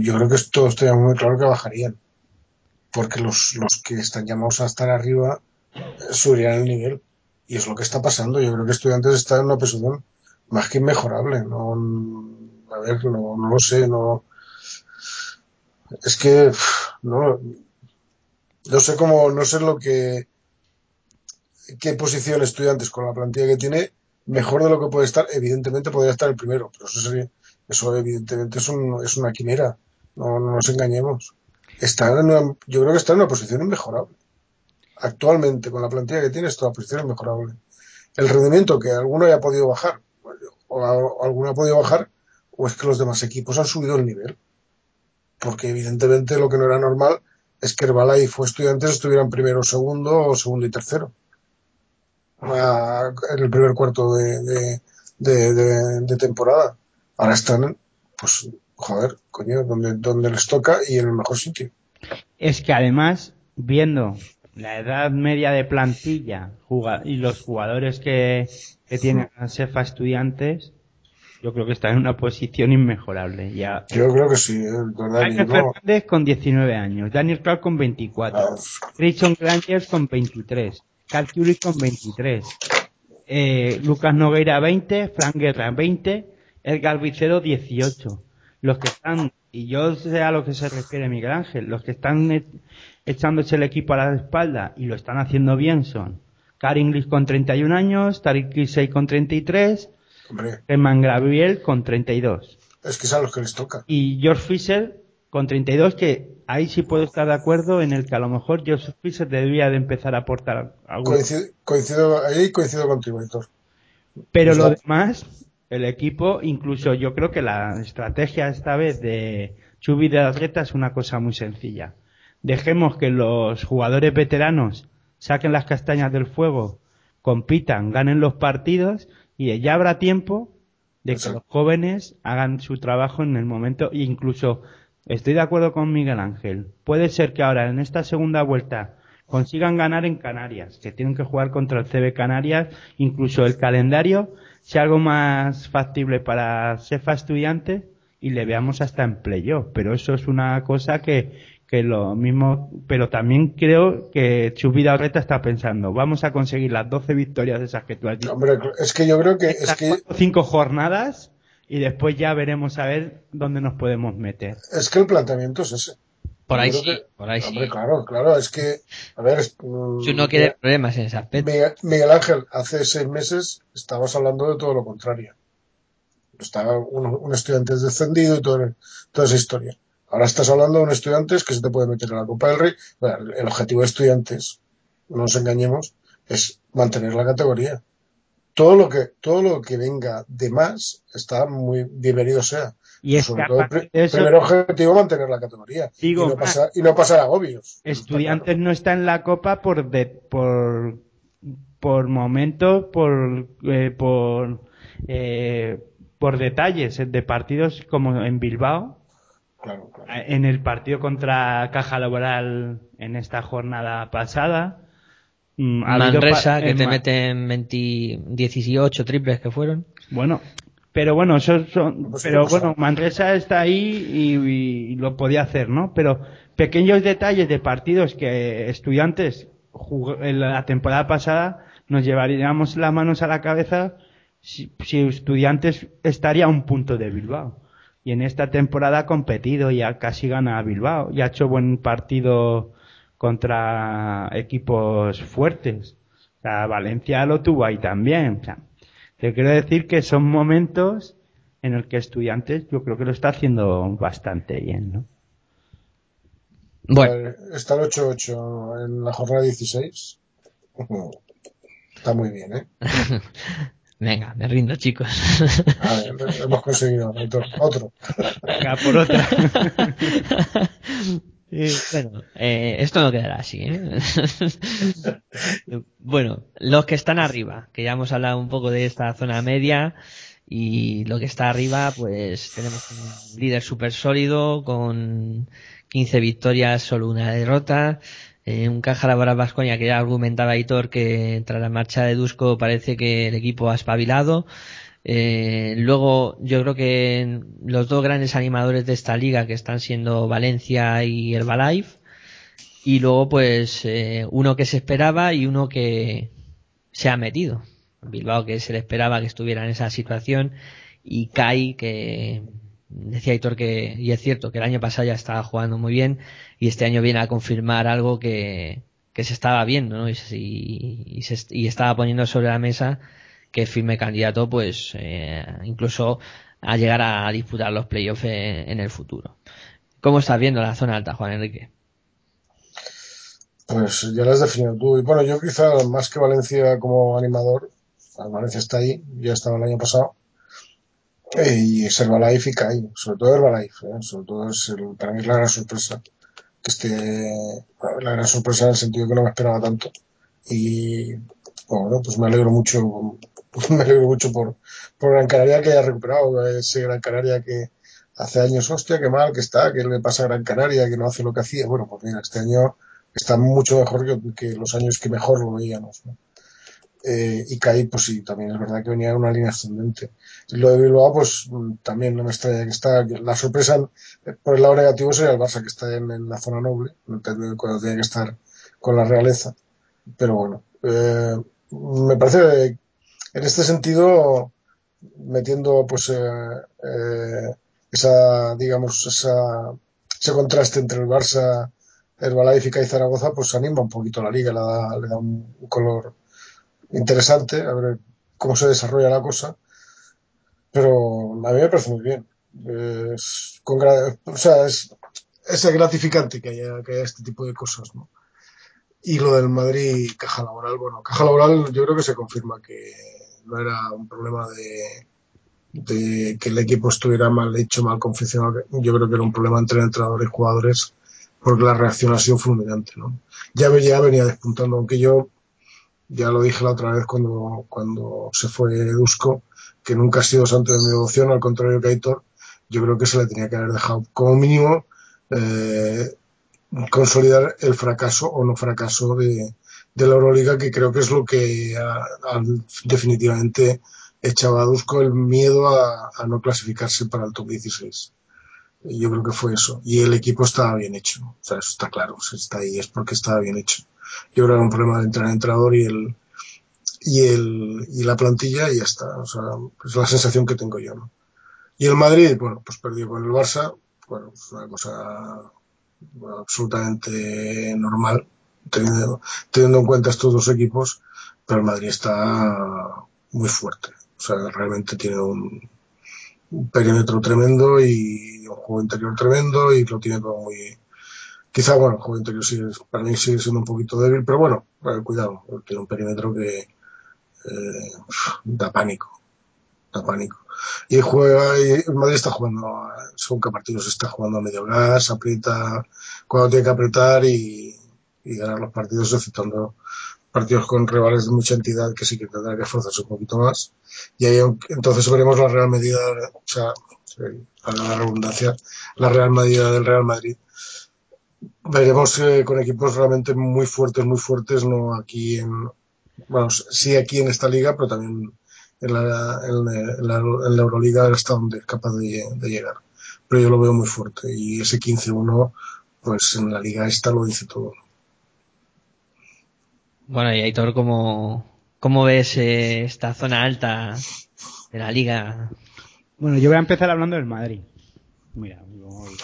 yo creo que todos teníamos muy claro que bajarían. Porque los, los que están llamados a estar arriba eh, subirían el nivel. Y es lo que está pasando. Yo creo que Estudiantes está en una posición más que inmejorable. No, a ver, no, no lo sé, no. Es que, no, no sé cómo, no sé lo que, qué posición estudiantes con la plantilla que tiene, mejor de lo que puede estar, evidentemente podría estar el primero, pero eso sería, eso evidentemente es, un, es una quimera, no, nos engañemos. Está en una, yo creo que está en una posición inmejorable. Actualmente, con la plantilla que tiene, está en una posición inmejorable. El rendimiento que alguno haya podido bajar, o, alguno ha podido bajar, o es que los demás equipos han subido el nivel. Porque evidentemente lo que no era normal es que Herbalife fue estudiantes estuvieran primero, segundo o segundo y tercero. en el primer cuarto de, de, temporada. Ahora están, pues, joder, coño, donde, donde les toca y en el mejor sitio. Es que además, viendo la edad media de plantilla y los jugadores que, que tienen a Sefa estudiantes, yo creo que están en una posición inmejorable. Ya. Yo creo que sí, eh, Daniel ¿no? Fernández con 19 años, Daniel Clark con 24, Ah, Christian Grangers con 23, Carl Curry con 23, eh, Lucas Nogueira 20, Frank Guerra 20, Edgar Vicero 18. Los que están, y yo sé a lo que se refiere Miguel Ángel, los que están e- echándose el equipo a la espalda y lo están haciendo bien son Car English con 31 años, Tariq Kisei con 33, Hombre, Herman Gabriel con 32 es que es a los que les toca. y George Fisher con 32 que ahí sí puedo estar de acuerdo en el que a lo mejor George Fisher debía de empezar a aportar algo. Coincido, coincido, ahí coincido contigo, Héctor. pero lo demás el equipo incluso yo creo que la estrategia esta vez de Chubi de Atleta es una cosa muy sencilla. Dejemos que los jugadores veteranos saquen las castañas del fuego compitan ganen los partidos y ya habrá tiempo de que los jóvenes hagan su trabajo en el momento. E incluso estoy de acuerdo con Miguel Ángel puede ser que ahora en esta segunda vuelta consigan ganar en Canarias que tienen que jugar contra el CB Canarias. Incluso el calendario sea algo más factible para Cefa estudiantes y le veamos hasta en playoff. Pero eso es una cosa que que lo mismo, pero también creo que Chubida Reta está pensando, vamos a conseguir las 12 victorias esas que tú has dicho Hombre, es que yo creo que es estas que cuatro o cinco jornadas y después ya veremos a ver dónde nos podemos meter. es que el planteamiento es ese. Por ahí sí, que- por ahí sí. Hombre, claro, claro, es que, a ver, es- mm, Si uno quiere problemas en ese aspecto. Miguel, Miguel Ángel, hace seis meses estabas hablando de todo lo contrario. Estaba un, un estudiante descendido y todo- toda esa historia. Ahora estás hablando de un estudiante que se te puede meter en la Copa del Rey. Bueno, el objetivo de estudiantes, no nos engañemos, es mantener la categoría. Todo lo que, todo lo que venga de más está muy bienvenido sea. Y es Sobre todo, eso, primer objetivo, mantener la categoría. Digo y, no pasar, y no pasar agobios. Estudiantes no está en la copa por de, por por momentos, por eh, por eh, por detalles de partidos como en Bilbao, Claro, claro. en el partido contra Caja Laboral en esta jornada pasada. mm, ha Manresa, que te Ma- meten 20, 18 triples que fueron. Bueno, pero bueno, eso son, pero bueno, Manresa está ahí y, y lo podía hacer, ¿no? Pero pequeños detalles de partidos que estudiantes jugó- en la temporada pasada nos llevaríamos las manos a la cabeza si, si estudiantes estaría a un punto de Bilbao. Y en esta temporada ha competido y ha casi gana a Bilbao y ha hecho buen partido contra equipos fuertes. O sea, Valencia lo tuvo ahí también. O sea, te quiero decir que son momentos en el que estudiantes yo creo que lo está haciendo bastante bien, ¿no? Bueno, Eh, Está el 8-8 en la jornada 16. Está muy bien, ¿eh? venga, me rindo, chicos. A ver, hemos conseguido otro. otro. Venga, por otra. Eh, bueno, eh, esto no quedará así, ¿eh? bueno, los que están arriba, que ya hemos hablado un poco de esta zona media, y lo que está arriba, pues tenemos un líder súper sólido, con 15 victorias, solo una derrota, un caja laboral Vascoña que ya argumentaba Hitor que tras la marcha de Dusko parece que el equipo ha espabilado, eh, luego, yo creo que los dos grandes animadores de esta liga que están siendo Valencia y Herbalife, y luego pues eh, uno que se esperaba y uno que se ha metido. Bilbao que se le esperaba que estuviera en esa situación y Kai que decía Hitor que, y es cierto que el año pasado ya estaba jugando muy bien y este año viene a confirmar algo que, que se estaba viendo ¿no? y, se- y se- y estaba poniendo sobre la mesa que firme candidato pues eh, incluso a llegar a disputar los playoffs en, en el futuro. ¿Cómo estás viendo la zona alta, Juan Enrique? Pues ya lo has definido tú. Y bueno, yo quizá más que Valencia como animador, Valencia está ahí, ya estaba el año pasado. Eh, Y es Herbalife y CAI, sobre todo Herbalife, ¿eh? sobre todo es el, para mí es la gran sorpresa. Que la gran sorpresa en el sentido que no me esperaba tanto. Y bueno, pues me alegro mucho, me alegro mucho por, por Gran Canaria que haya recuperado ese Gran Canaria que hace años, hostia, qué mal que está, que le pasa a Gran Canaria, que no hace lo que hacía. Bueno, pues mira, este año está mucho mejor que, los años que mejor lo veíamos. Eh, y Kai, pues sí, también es verdad que venía en una línea ascendente. Lo de Bilbao, pues mm, también no me extraña que está. La sorpresa eh, por el lado negativo sería el Barça, que está en, la zona noble, cuando tiene que estar con la realeza. Pero bueno, eh, me parece en este sentido, metiendo pues eh, eh, esa, digamos, esa, ese contraste entre el Barça, Herbalife y Zaragoza, pues anima un poquito la liga, le da, le da un color interesante, a ver cómo se desarrolla la cosa. Pero a mí me parece muy bien. Es, es, es gratificante que haya, que haya este tipo de cosas, ¿no? Y lo del Madrid caja laboral, bueno, caja laboral yo creo que se confirma que no era un problema de, de que el equipo estuviera mal hecho, mal confeccionado. Yo creo que era un problema entre entrenadores y jugadores porque la reacción ha sido fulminante, ¿no? Ya, ya venía despuntando, aunque yo ya lo dije la otra vez cuando, cuando se fue Dusko, que nunca ha sido santo de mi devoción, al contrario que Aitor, yo creo que se le tenía que haber dejado como mínimo eh, consolidar el fracaso o no fracaso de, la Euroliga, que creo que es lo que ha- ha definitivamente echaba a Dusko el miedo a, a no clasificarse para el top 16. Yo creo que fue eso. Y el equipo estaba bien hecho. O sea, eso está claro. Si está ahí es porque estaba bien hecho. Yo creo que era un problema de entrenador entrenador y el, y el, y la plantilla y ya está. O sea, es la sensación que tengo yo, ¿no? Y el Madrid, bueno, pues perdió con el Barça. Bueno, es una cosa absolutamente normal, teniendo, teniendo en cuenta estos dos equipos, pero el Madrid está muy fuerte. O sea, realmente tiene un, un perímetro tremendo y un juego interior tremendo y lo tiene todo muy... Quizá, bueno, juego interior sigue, para mí sigue siendo un poquito débil, pero bueno, eh, cuidado, tiene un perímetro que eh, da pánico, da pánico. Y juega, y Madrid está jugando, según qué partidos está jugando a medio gas, aprieta cuando tiene que apretar y, y ganar los partidos, exceptuando partidos con rivales de mucha entidad que sí que tendrá que esforzarse un poquito más. Y ahí entonces veremos la real medida, o sea, la redundancia, la real medida del Real Madrid. Veremos eh, con equipos realmente muy fuertes, muy fuertes, no aquí en, vamos, sí aquí en esta liga, pero también en la, en la, en la, en la Euroliga hasta donde es capaz de, de llegar. Pero yo lo veo muy fuerte y ese 15-1, pues en la liga esta lo dice todo. Bueno, y Aitor, ¿cómo, cómo ves eh, esta zona alta de la liga? Bueno, yo voy a empezar hablando del Madrid. Mira, voy-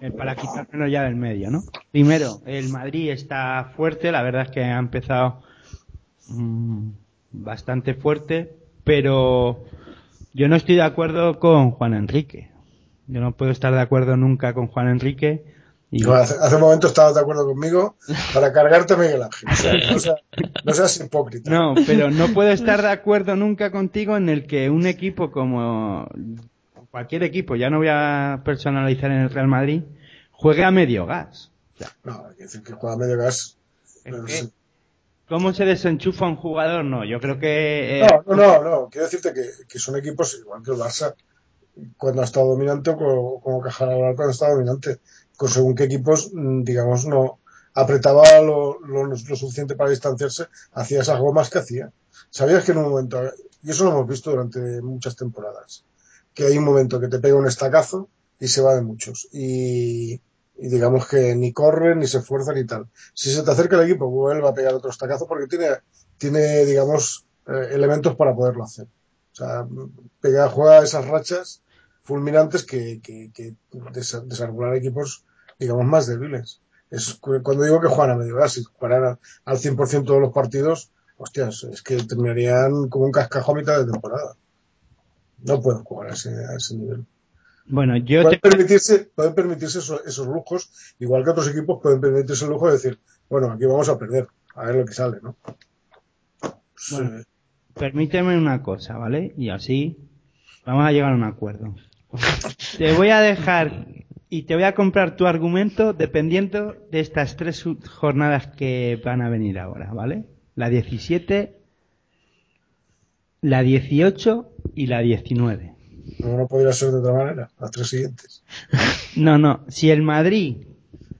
eh, para quitármelo ya del medio, ¿no? Primero, el Madrid está fuerte, la verdad es que ha empezado mm, bastante fuerte, pero yo no estoy de acuerdo con Juan Enrique. Yo no puedo estar de acuerdo nunca con Juan Enrique. Y, No, hace, hace un momento estabas de acuerdo conmigo para cargarte a Miguel Ángel. O sea, no, sea- no seas hipócrita. No, pero no puedo estar de acuerdo nunca contigo en el que un equipo como cualquier equipo, ya no voy a personalizar en el Real Madrid, juegue a medio gas. No, hay que decir que juega a medio gas. Es pero que, sí. ¿Cómo se desenchufa un jugador? No, yo creo que... eh, No, no, no, no. Quiero decirte que, que son equipos igual que el Barça cuando ha estado dominante o como, como cuando ha estado dominante. Con según qué equipos, mm, digamos, no apretaba lo, lo, lo suficiente para distanciarse, hacía esas gomas que hacía. ¿Sabías que en un momento, y eso lo hemos visto durante muchas temporadas, que hay un momento que te pega un estacazo y se va de muchos. Y, digamos que ni corre, ni se esfuerza, ni tal. Si se te acerca el equipo, vuelve a pegar otro estacazo porque tiene, tiene digamos, eh, elementos para poderlo hacer. O sea, pega, juega esas rachas fulminantes que, que, que equipos, digamos, más débiles. Es cu- cuando digo que juegan a medio gas, si jugaran al 100% todos los partidos, hostias, es que terminarían como un cascajo a mitad de temporada. No pueden jugar a ese, a ese nivel. Bueno, yo Pueden te... permitirse, pueden permitirse esos, esos lujos, igual que otros equipos pueden permitirse el lujo de decir, bueno, aquí vamos a perder, a ver lo que sale, ¿no? Pues, Bueno. eh, Permíteme una cosa, ¿vale? Y así vamos a llegar a un acuerdo. Te voy a dejar y te voy a comprar tu argumento dependiendo de estas tres jornadas que van a venir ahora, ¿vale? La 17, la 18 y la 19. no, no podría ser de otra manera, las tres siguientes. No, no, si el Madrid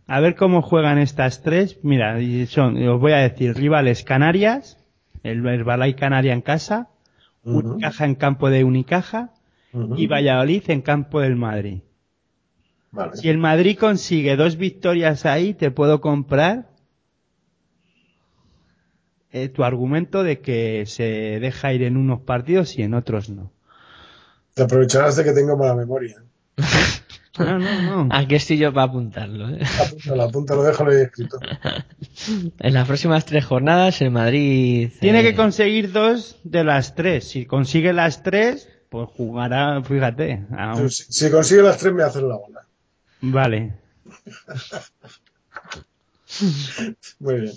A ver cómo juegan estas tres. Mira, son, os voy a decir, rivales Canarias, el Herbalife Canaria en casa. Unicaja en campo de Unicaja y Valladolid en campo del Madrid. Vale. Si el Madrid consigue dos victorias ahí, te puedo comprar eh, tu argumento de que se deja ir en unos partidos y en otros no. Te aprovecharás de que tengo mala memoria. No, no, no. Aquí estoy yo para apuntarlo. ¿eh? Apúntalo, apúntalo, déjalo ahí escrito. En las próximas tres jornadas, el Madrid. Tiene eh, que conseguir dos de las tres. Si consigue las tres, pues jugará, fíjate. a un- Si, si consigue las tres, me haces la bola. Vale. Muy bien.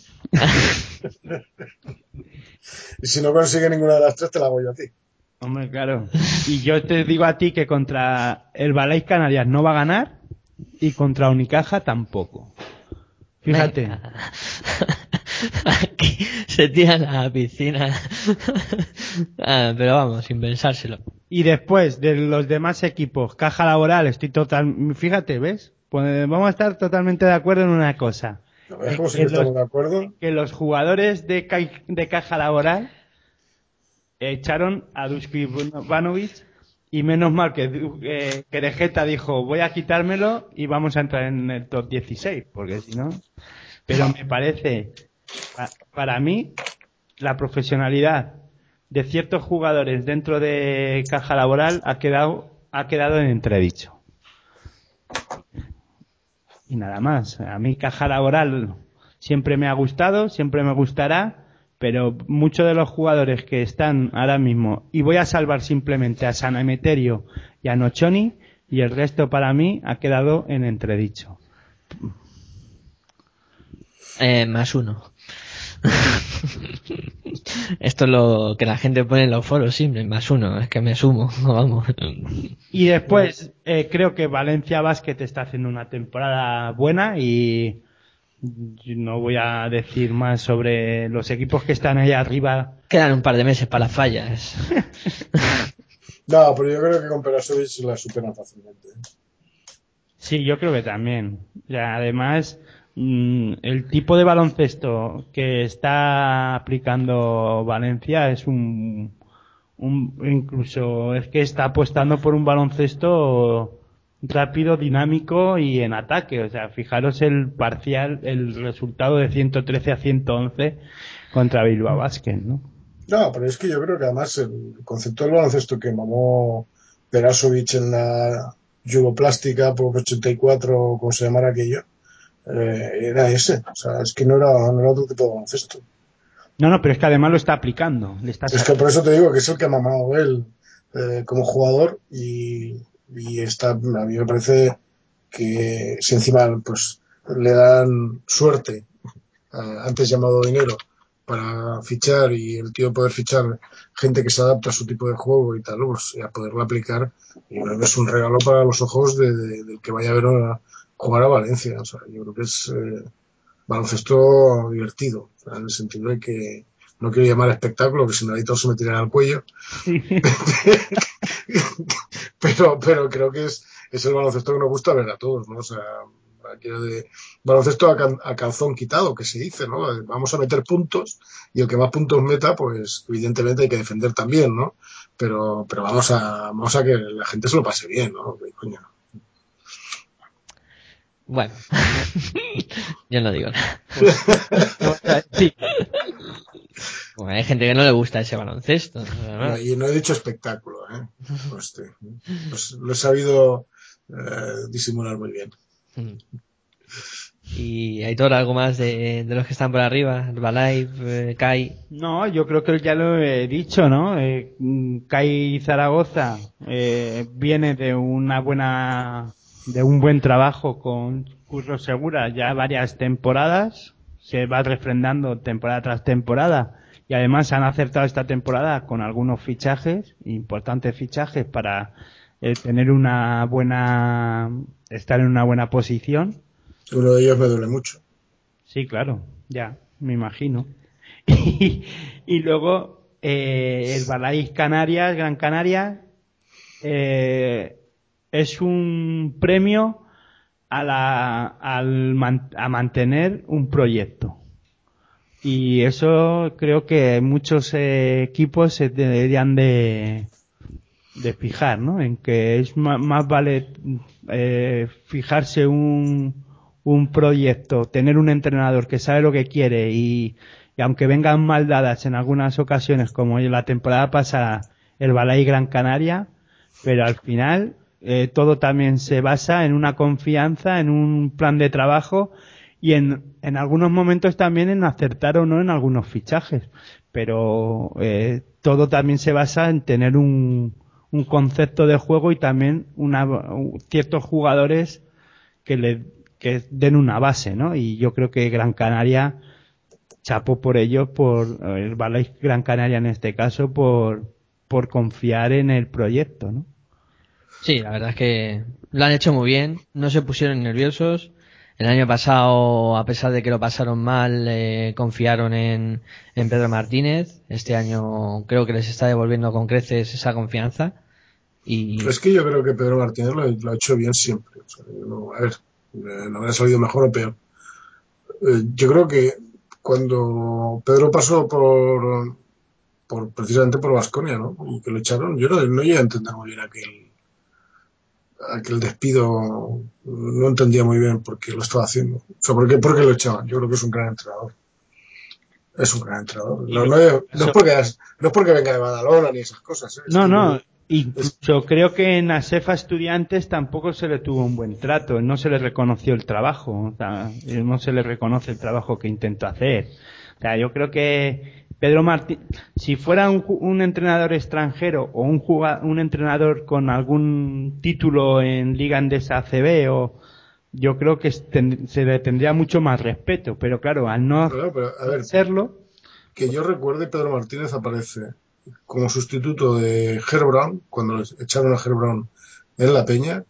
Y si no consigue ninguna de las tres, te la hago yo a ti. Hombre, claro. Y yo te digo a ti que contra el Balais Canarias no va a ganar y contra Unicaja tampoco. Fíjate. venga. Aquí se tira a la piscina. Ah, pero vamos, sin pensárselo. Y después de los demás equipos, caja laboral, estoy total, fíjate, ¿ves? Pues vamos a estar totalamente de acuerdo en una cosa. ¿No ves cómo sí Que los- de acuerdo? Que los jugadores de, ca- de caja laboral echaron a Duski Vanovic y menos mal que, eh, que De Geta dijo voy a quitármelo y vamos a entrar en el top 16, porque si no... Pero me parece, pa- para mí, la profesionalidad de ciertos jugadores dentro de caja laboral ha quedado, ha quedado en entredicho. Y nada más. A mí caja laboral siempre me ha gustado, siempre me gustará, pero muchos de los jugadores que están ahora mismo, y voy a salvar simplemente a San Emeterio y a Nochoni, y el resto para mí ha quedado en entredicho. Eh, más uno. Esto es lo que la gente pone en los foros, siempre, más uno. Es que me sumo, vamos. Y después, eh, creo que Valencia Basket está haciendo una temporada buena y no voy a decir más sobre los equipos que están ahí arriba. Quedan un par de meses para las fallas. No, pero yo creo que con Perasovic la superan fácilmente. ¿eh? Sí, yo creo que también. O sea, además, mm, el tipo de baloncesto que está aplicando Valencia es un, incluso es que está apostando por un baloncesto rápido, dinámico y en ataque. O sea, fijaros el parcial, el resultado de 113 a 111 contra Bilbao Basket, ¿no? No, pero es que yo creo que además el concepto del baloncesto que mamó Perasovic en la yugoplástica por 84, o como se llamara aquello, eh, era ese. O sea, es que no era, no era otro tipo de baloncesto. No, no, pero es que además lo está aplicando. Le está Es que por eso te digo que es el que ha mamado él eh, como jugador y, y está, a mí me parece que si encima pues le dan suerte, eh, antes llamado dinero, para fichar y el tío poder fichar gente que se adapta a su tipo de juego y tal, pues y a poderlo aplicar, y que es un regalo para los ojos de, de- del que vaya a ver a jugar a Valencia. O sea, yo creo que es eh, baloncesto divertido, en el sentido de que no quiero llamar espectáculo, que si no ahí todos se me tiran al cuello, pero, pero creo que es, es el baloncesto que nos gusta ver a todos, ¿no? O sea, de baloncesto a, can- a calzón quitado, que se dice, ¿no? Vamos a meter puntos y el que más puntos meta, pues evidentemente hay que defender también, ¿no? Pero, pero vamos a, vamos a que la gente se lo pase bien, ¿no? Coño. Bueno, yo no digo nada. Sí. Bueno, hay gente que no le gusta ese baloncesto. y no he dicho espectáculo, ¿eh? Pues, este, pues lo he sabido eh, disimular muy bien. Mm. Y Aitor, algo más de, de los que están por arriba, Herbalife, eh, Kai. No, yo creo que ya lo he dicho, ¿no? Eh, mm, Kai Zaragoza eh, viene de una buena, de un buen trabajo con Curro Segura ya varias temporadas, se va refrendando temporada tras temporada y además han acertado esta temporada con algunos fichajes, importantes fichajes para eh, tener una buena, estar en una buena posición. Uno de ellos me duele mucho. Sí, claro, ya, me imagino. Y, y luego eh, el Balais Canarias, Gran Canaria, eh, es un premio a, la, al a mantener un proyecto. Y eso creo que muchos equipos se deberían de, de fijar, ¿no? En que es más, vale eh, fijarse un, un proyecto, tener un entrenador que sabe lo que quiere y, y aunque vengan mal dadas en algunas ocasiones, como la temporada pasada, el Balay Gran Canaria, pero al final eh, todo también se basa en una confianza, en un plan de trabajo y en, en algunos momentos también en acertar o no en algunos fichajes. Pero eh, todo también se basa en tener un, un concepto de juego y también una, ciertos jugadores que le den una base, ¿no? Y yo creo que Gran Canaria chapo por ello, por el Balay Gran Canaria en este caso, por, por confiar en el proyecto, ¿no? Sí, la verdad es que lo han hecho muy bien, no se pusieron nerviosos. El año pasado, a pesar de que lo pasaron mal, eh, confiaron en, Pedro Martínez. Este año creo que les está devolviendo con creces esa confianza. Y Es que yo creo que Pedro Martínez lo, ha hecho bien siempre. O sea, no- a ver, eh, no habrá salido mejor o peor. Eh, yo creo que cuando Pedro pasó por, por precisamente por Vasconia, ¿no? Y que lo echaron, yo no, no llegué a entender muy bien aquel, aquel despido. No entendía muy bien por qué lo estaba haciendo. O sea, por qué, por qué lo echaban. Yo creo que es un gran entrenador. Es un gran entrenador. No, no es, no es porque, no es porque venga de Badalona ni esas cosas. ¿eh? No, no, incluso creo que en Asefa Estudiantes tampoco se le tuvo un buen trato, no se le reconoció el trabajo, o sea, no se le reconoce el trabajo que intentó hacer. O sea, yo creo que Pedro Martín, si fuera un, un entrenador extranjero o un, un entrenador con algún título en Liga Andesa ACB o yo creo que se le tendría mucho más respeto, pero claro, al no pero, a ver, serlo, que yo recuerde, Pedro Martínez aparece como sustituto de Ger Brown, cuando les echaron a Ger Brown en la Peña,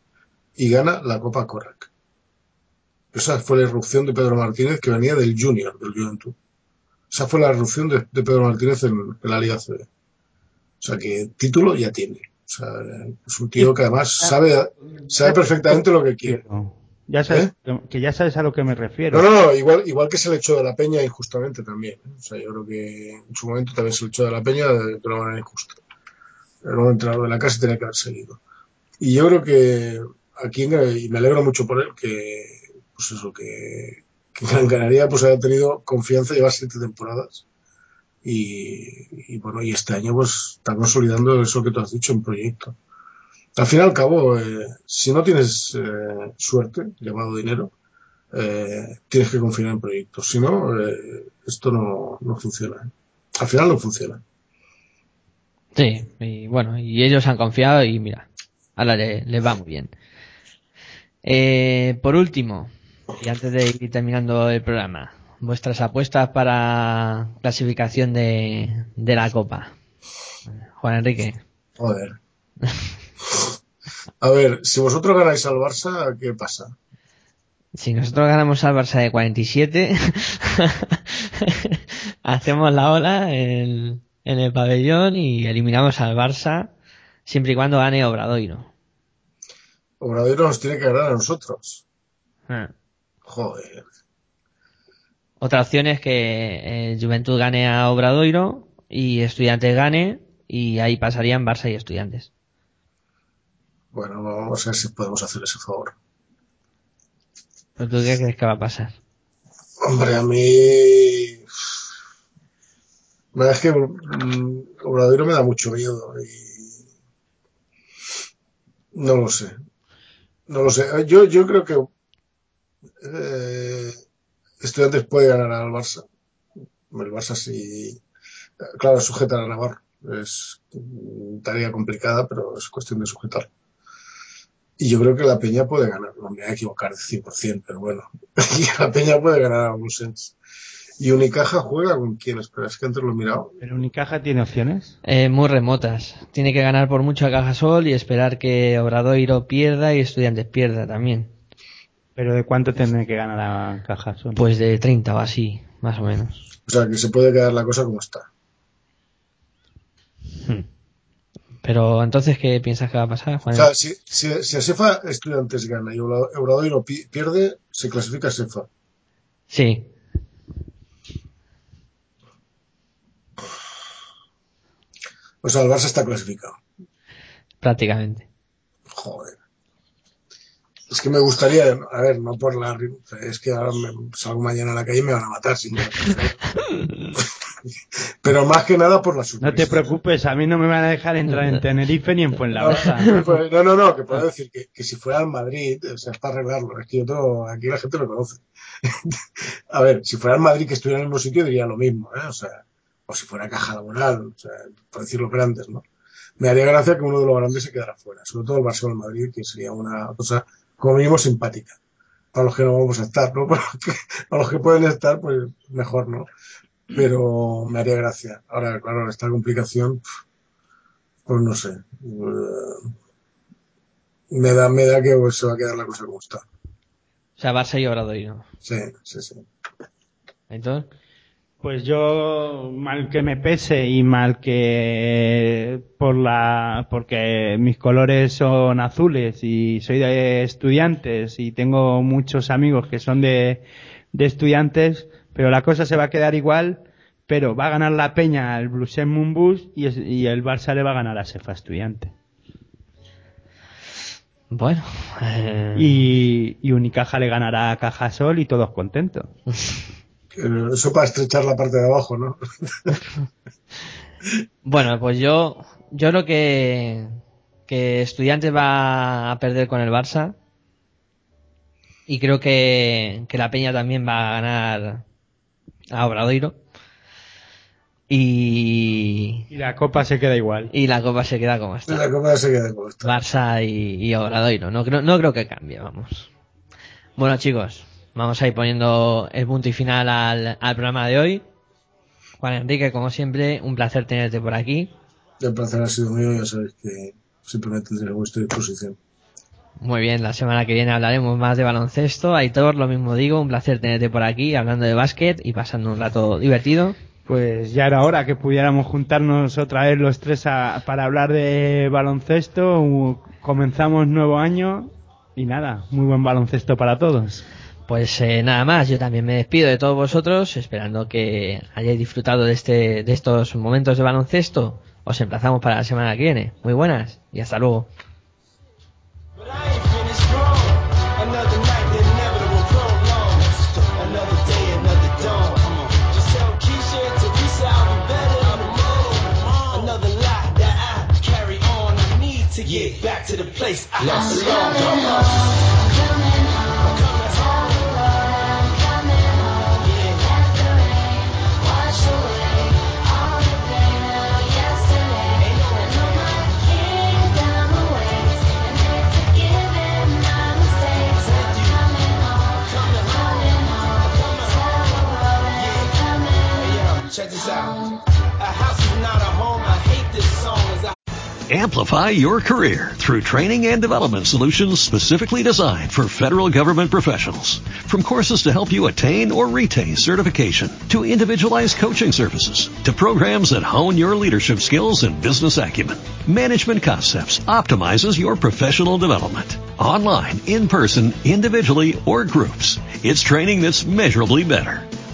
y gana la Copa Korak. Esa fue la irrupción de Pedro Martínez que venía del Junior, del Juventud. Esa fue la irrupción de, de Pedro Martínez en, en la Liga CB. O sea que título ya tiene. O sea, es un tío que además sabe, sabe perfectamente lo que quiere. ya sabes, que ya sabes a lo que me refiero. ¿Eh? No, no, no, igual, igual que se le echó de la peña injustamente también. ¿eh? O sea, yo creo que en su momento también se le echó de la peña de, una manera injusta. El nuevo entrenador de la casa tenía que haber seguido. Y yo creo que aquí, y me alegro mucho por él, que, pues eso, que, que Gran Canaria pues haya tenido confianza, lleva siete temporadas. Y, y bueno, y este año pues está consolidando eso que tú has dicho, un proyecto. Al fin y al cabo, eh, si no tienes eh, suerte, llamado dinero, eh, tienes que confiar en proyectos. Si no, eh, esto no, no funciona. Al final no funciona. sí, y bueno, y ellos han confiado y mira, ahora le- les va muy bien. Eh, por último, y antes de ir terminando el programa, vuestras apuestas para clasificación de, de la Copa. Juan Enrique. Joder. A ver, si vosotros ganáis al Barça, ¿qué pasa? Si nosotros ganamos al Barça de 47, hacemos la ola en, en el pabellón y eliminamos al Barça siempre y cuando gane Obradoiro. Obradoiro nos tiene que ganar a nosotros. Ah. Joder. Otra opción es que eh, Juventud gane a Obradoiro y Estudiantes gane y ahí pasarían Barça y Estudiantes. Bueno, vamos a ver si podemos hacer ese favor. ¿Pero tú qué crees que va a pasar? Hombre, a mí. La verdad es que mm, Obradoiro me da mucho miedo y. No lo sé. No lo sé. Yo, yo creo que. Eh, Estudiantes puede ganar al Barça. El Barça sí. Claro, sujetar a Navarro. Es tarea complicada, pero es cuestión de sujetar. Y yo creo que la Peña puede ganar. No me voy a equivocar de 100%, pero bueno. la Peña puede ganar a Busens. ¿Y Unicaja juega con quién? Espera, es que antes lo he mirado. ¿Pero Unicaja tiene opciones? Eh, muy remotas. Tiene que ganar por mucho a Cajasol y esperar que Obradoiro pierda y Estudiantes pierda también. ¿Pero de cuánto tiene que ganar la Caja? Son? Pues de 30 o así, más o menos. O sea, que se puede quedar la cosa como está. Pero entonces, ¿qué piensas que va a pasar, Juan? O sea, si, si, si Asefa Estudiantes gana y Obra- Obradoiro pi- pierde, se clasifica Asefa. Sí. O sea, el Barça está clasificado. Prácticamente. Joder. Es que me gustaría, a ver, no por la... Es que ahora me salgo mañana a la calle y me van a matar. sin. Pero más que nada por la sorpresa. No te preocupes, a mí no me van a dejar entrar en Tenerife ni en Fuenlabrada. No, no, no, no, que puedo decir que, que si fuera al Madrid, o sea, es para arreglarlo. Es que yo tengo, aquí la gente lo conoce. a ver, si fuera al Madrid que estuviera en el mismo sitio diría lo mismo, ¿eh? O sea, o si fuera caja laboral, o sea, por decirlo grandes, ¿no? Me haría gracia que uno de los grandes se quedara fuera, sobre todo el Barcelona Madrid, que sería una cosa como mínimo simpática. Para los que no vamos a estar, ¿no? Para los que, para los que pueden estar, pues mejor, ¿no? Pero me haría gracia. Ahora, claro, esta complicación, pues no sé. Eh, me da, me da que pues, se va a quedar la cosa como está. O sea, Barça y Obradoiro. Sí, sí, sí. Entonces, Pues yo, mal que me pese y mal que por la, porque mis colores son azules y soy de estudiantes y tengo muchos amigos que son de, de estudiantes, pero la cosa se va a quedar igual, pero va a ganar la Peña al Blusen Mumbus y, es- y el Barça le va a ganar a Sefa Estudiante. bueno. eh, Y, y Unicaja le ganará a Cajasol y todos contentos. Eso para estrechar la parte de abajo, ¿no? Bueno, pues yo, yo creo que, que Estudiantes va a perder con el Barça. Y creo que, que la Peña también va a ganar a Obradoiro. Y, Y la Copa se queda igual. y la copa se queda como está. La copa se queda como está. Barça y, y Obradoiro. No creo, no creo que cambie, vamos. Bueno, chicos, vamos a ir poniendo el punto y final al, al programa de hoy. Juan Enrique, como siempre, un placer tenerte por aquí. El placer ha sido mío, ya sabéis que simplemente tendré a vuestra disposición. Muy bien, la semana que viene hablaremos más de baloncesto. Aitor, lo mismo digo, un placer tenerte por aquí hablando de básquet y pasando un rato divertido. Pues ya era hora que pudiéramos juntarnos otra vez los tres a- para hablar de baloncesto. Comenzamos nuevo año y nada, muy buen baloncesto para todos. Pues eh, nada más, yo también me despido de todos vosotros, esperando que hayáis disfrutado de, este, de estos momentos de baloncesto. Os emplazamos para la semana que viene. Muy buenas y hasta luego. But I ain't finished strong. Another night, the Check this out. A house is not a home. I hate this song. Amplify your career through training and development solutions specifically designed for federal government professionals. From courses to help you attain or retain certification, to individualized coaching services, to programs that hone your leadership skills and business acumen, Management Concepts optimizes your professional development. Online, in person, individually, or groups. It's training that's measurably better.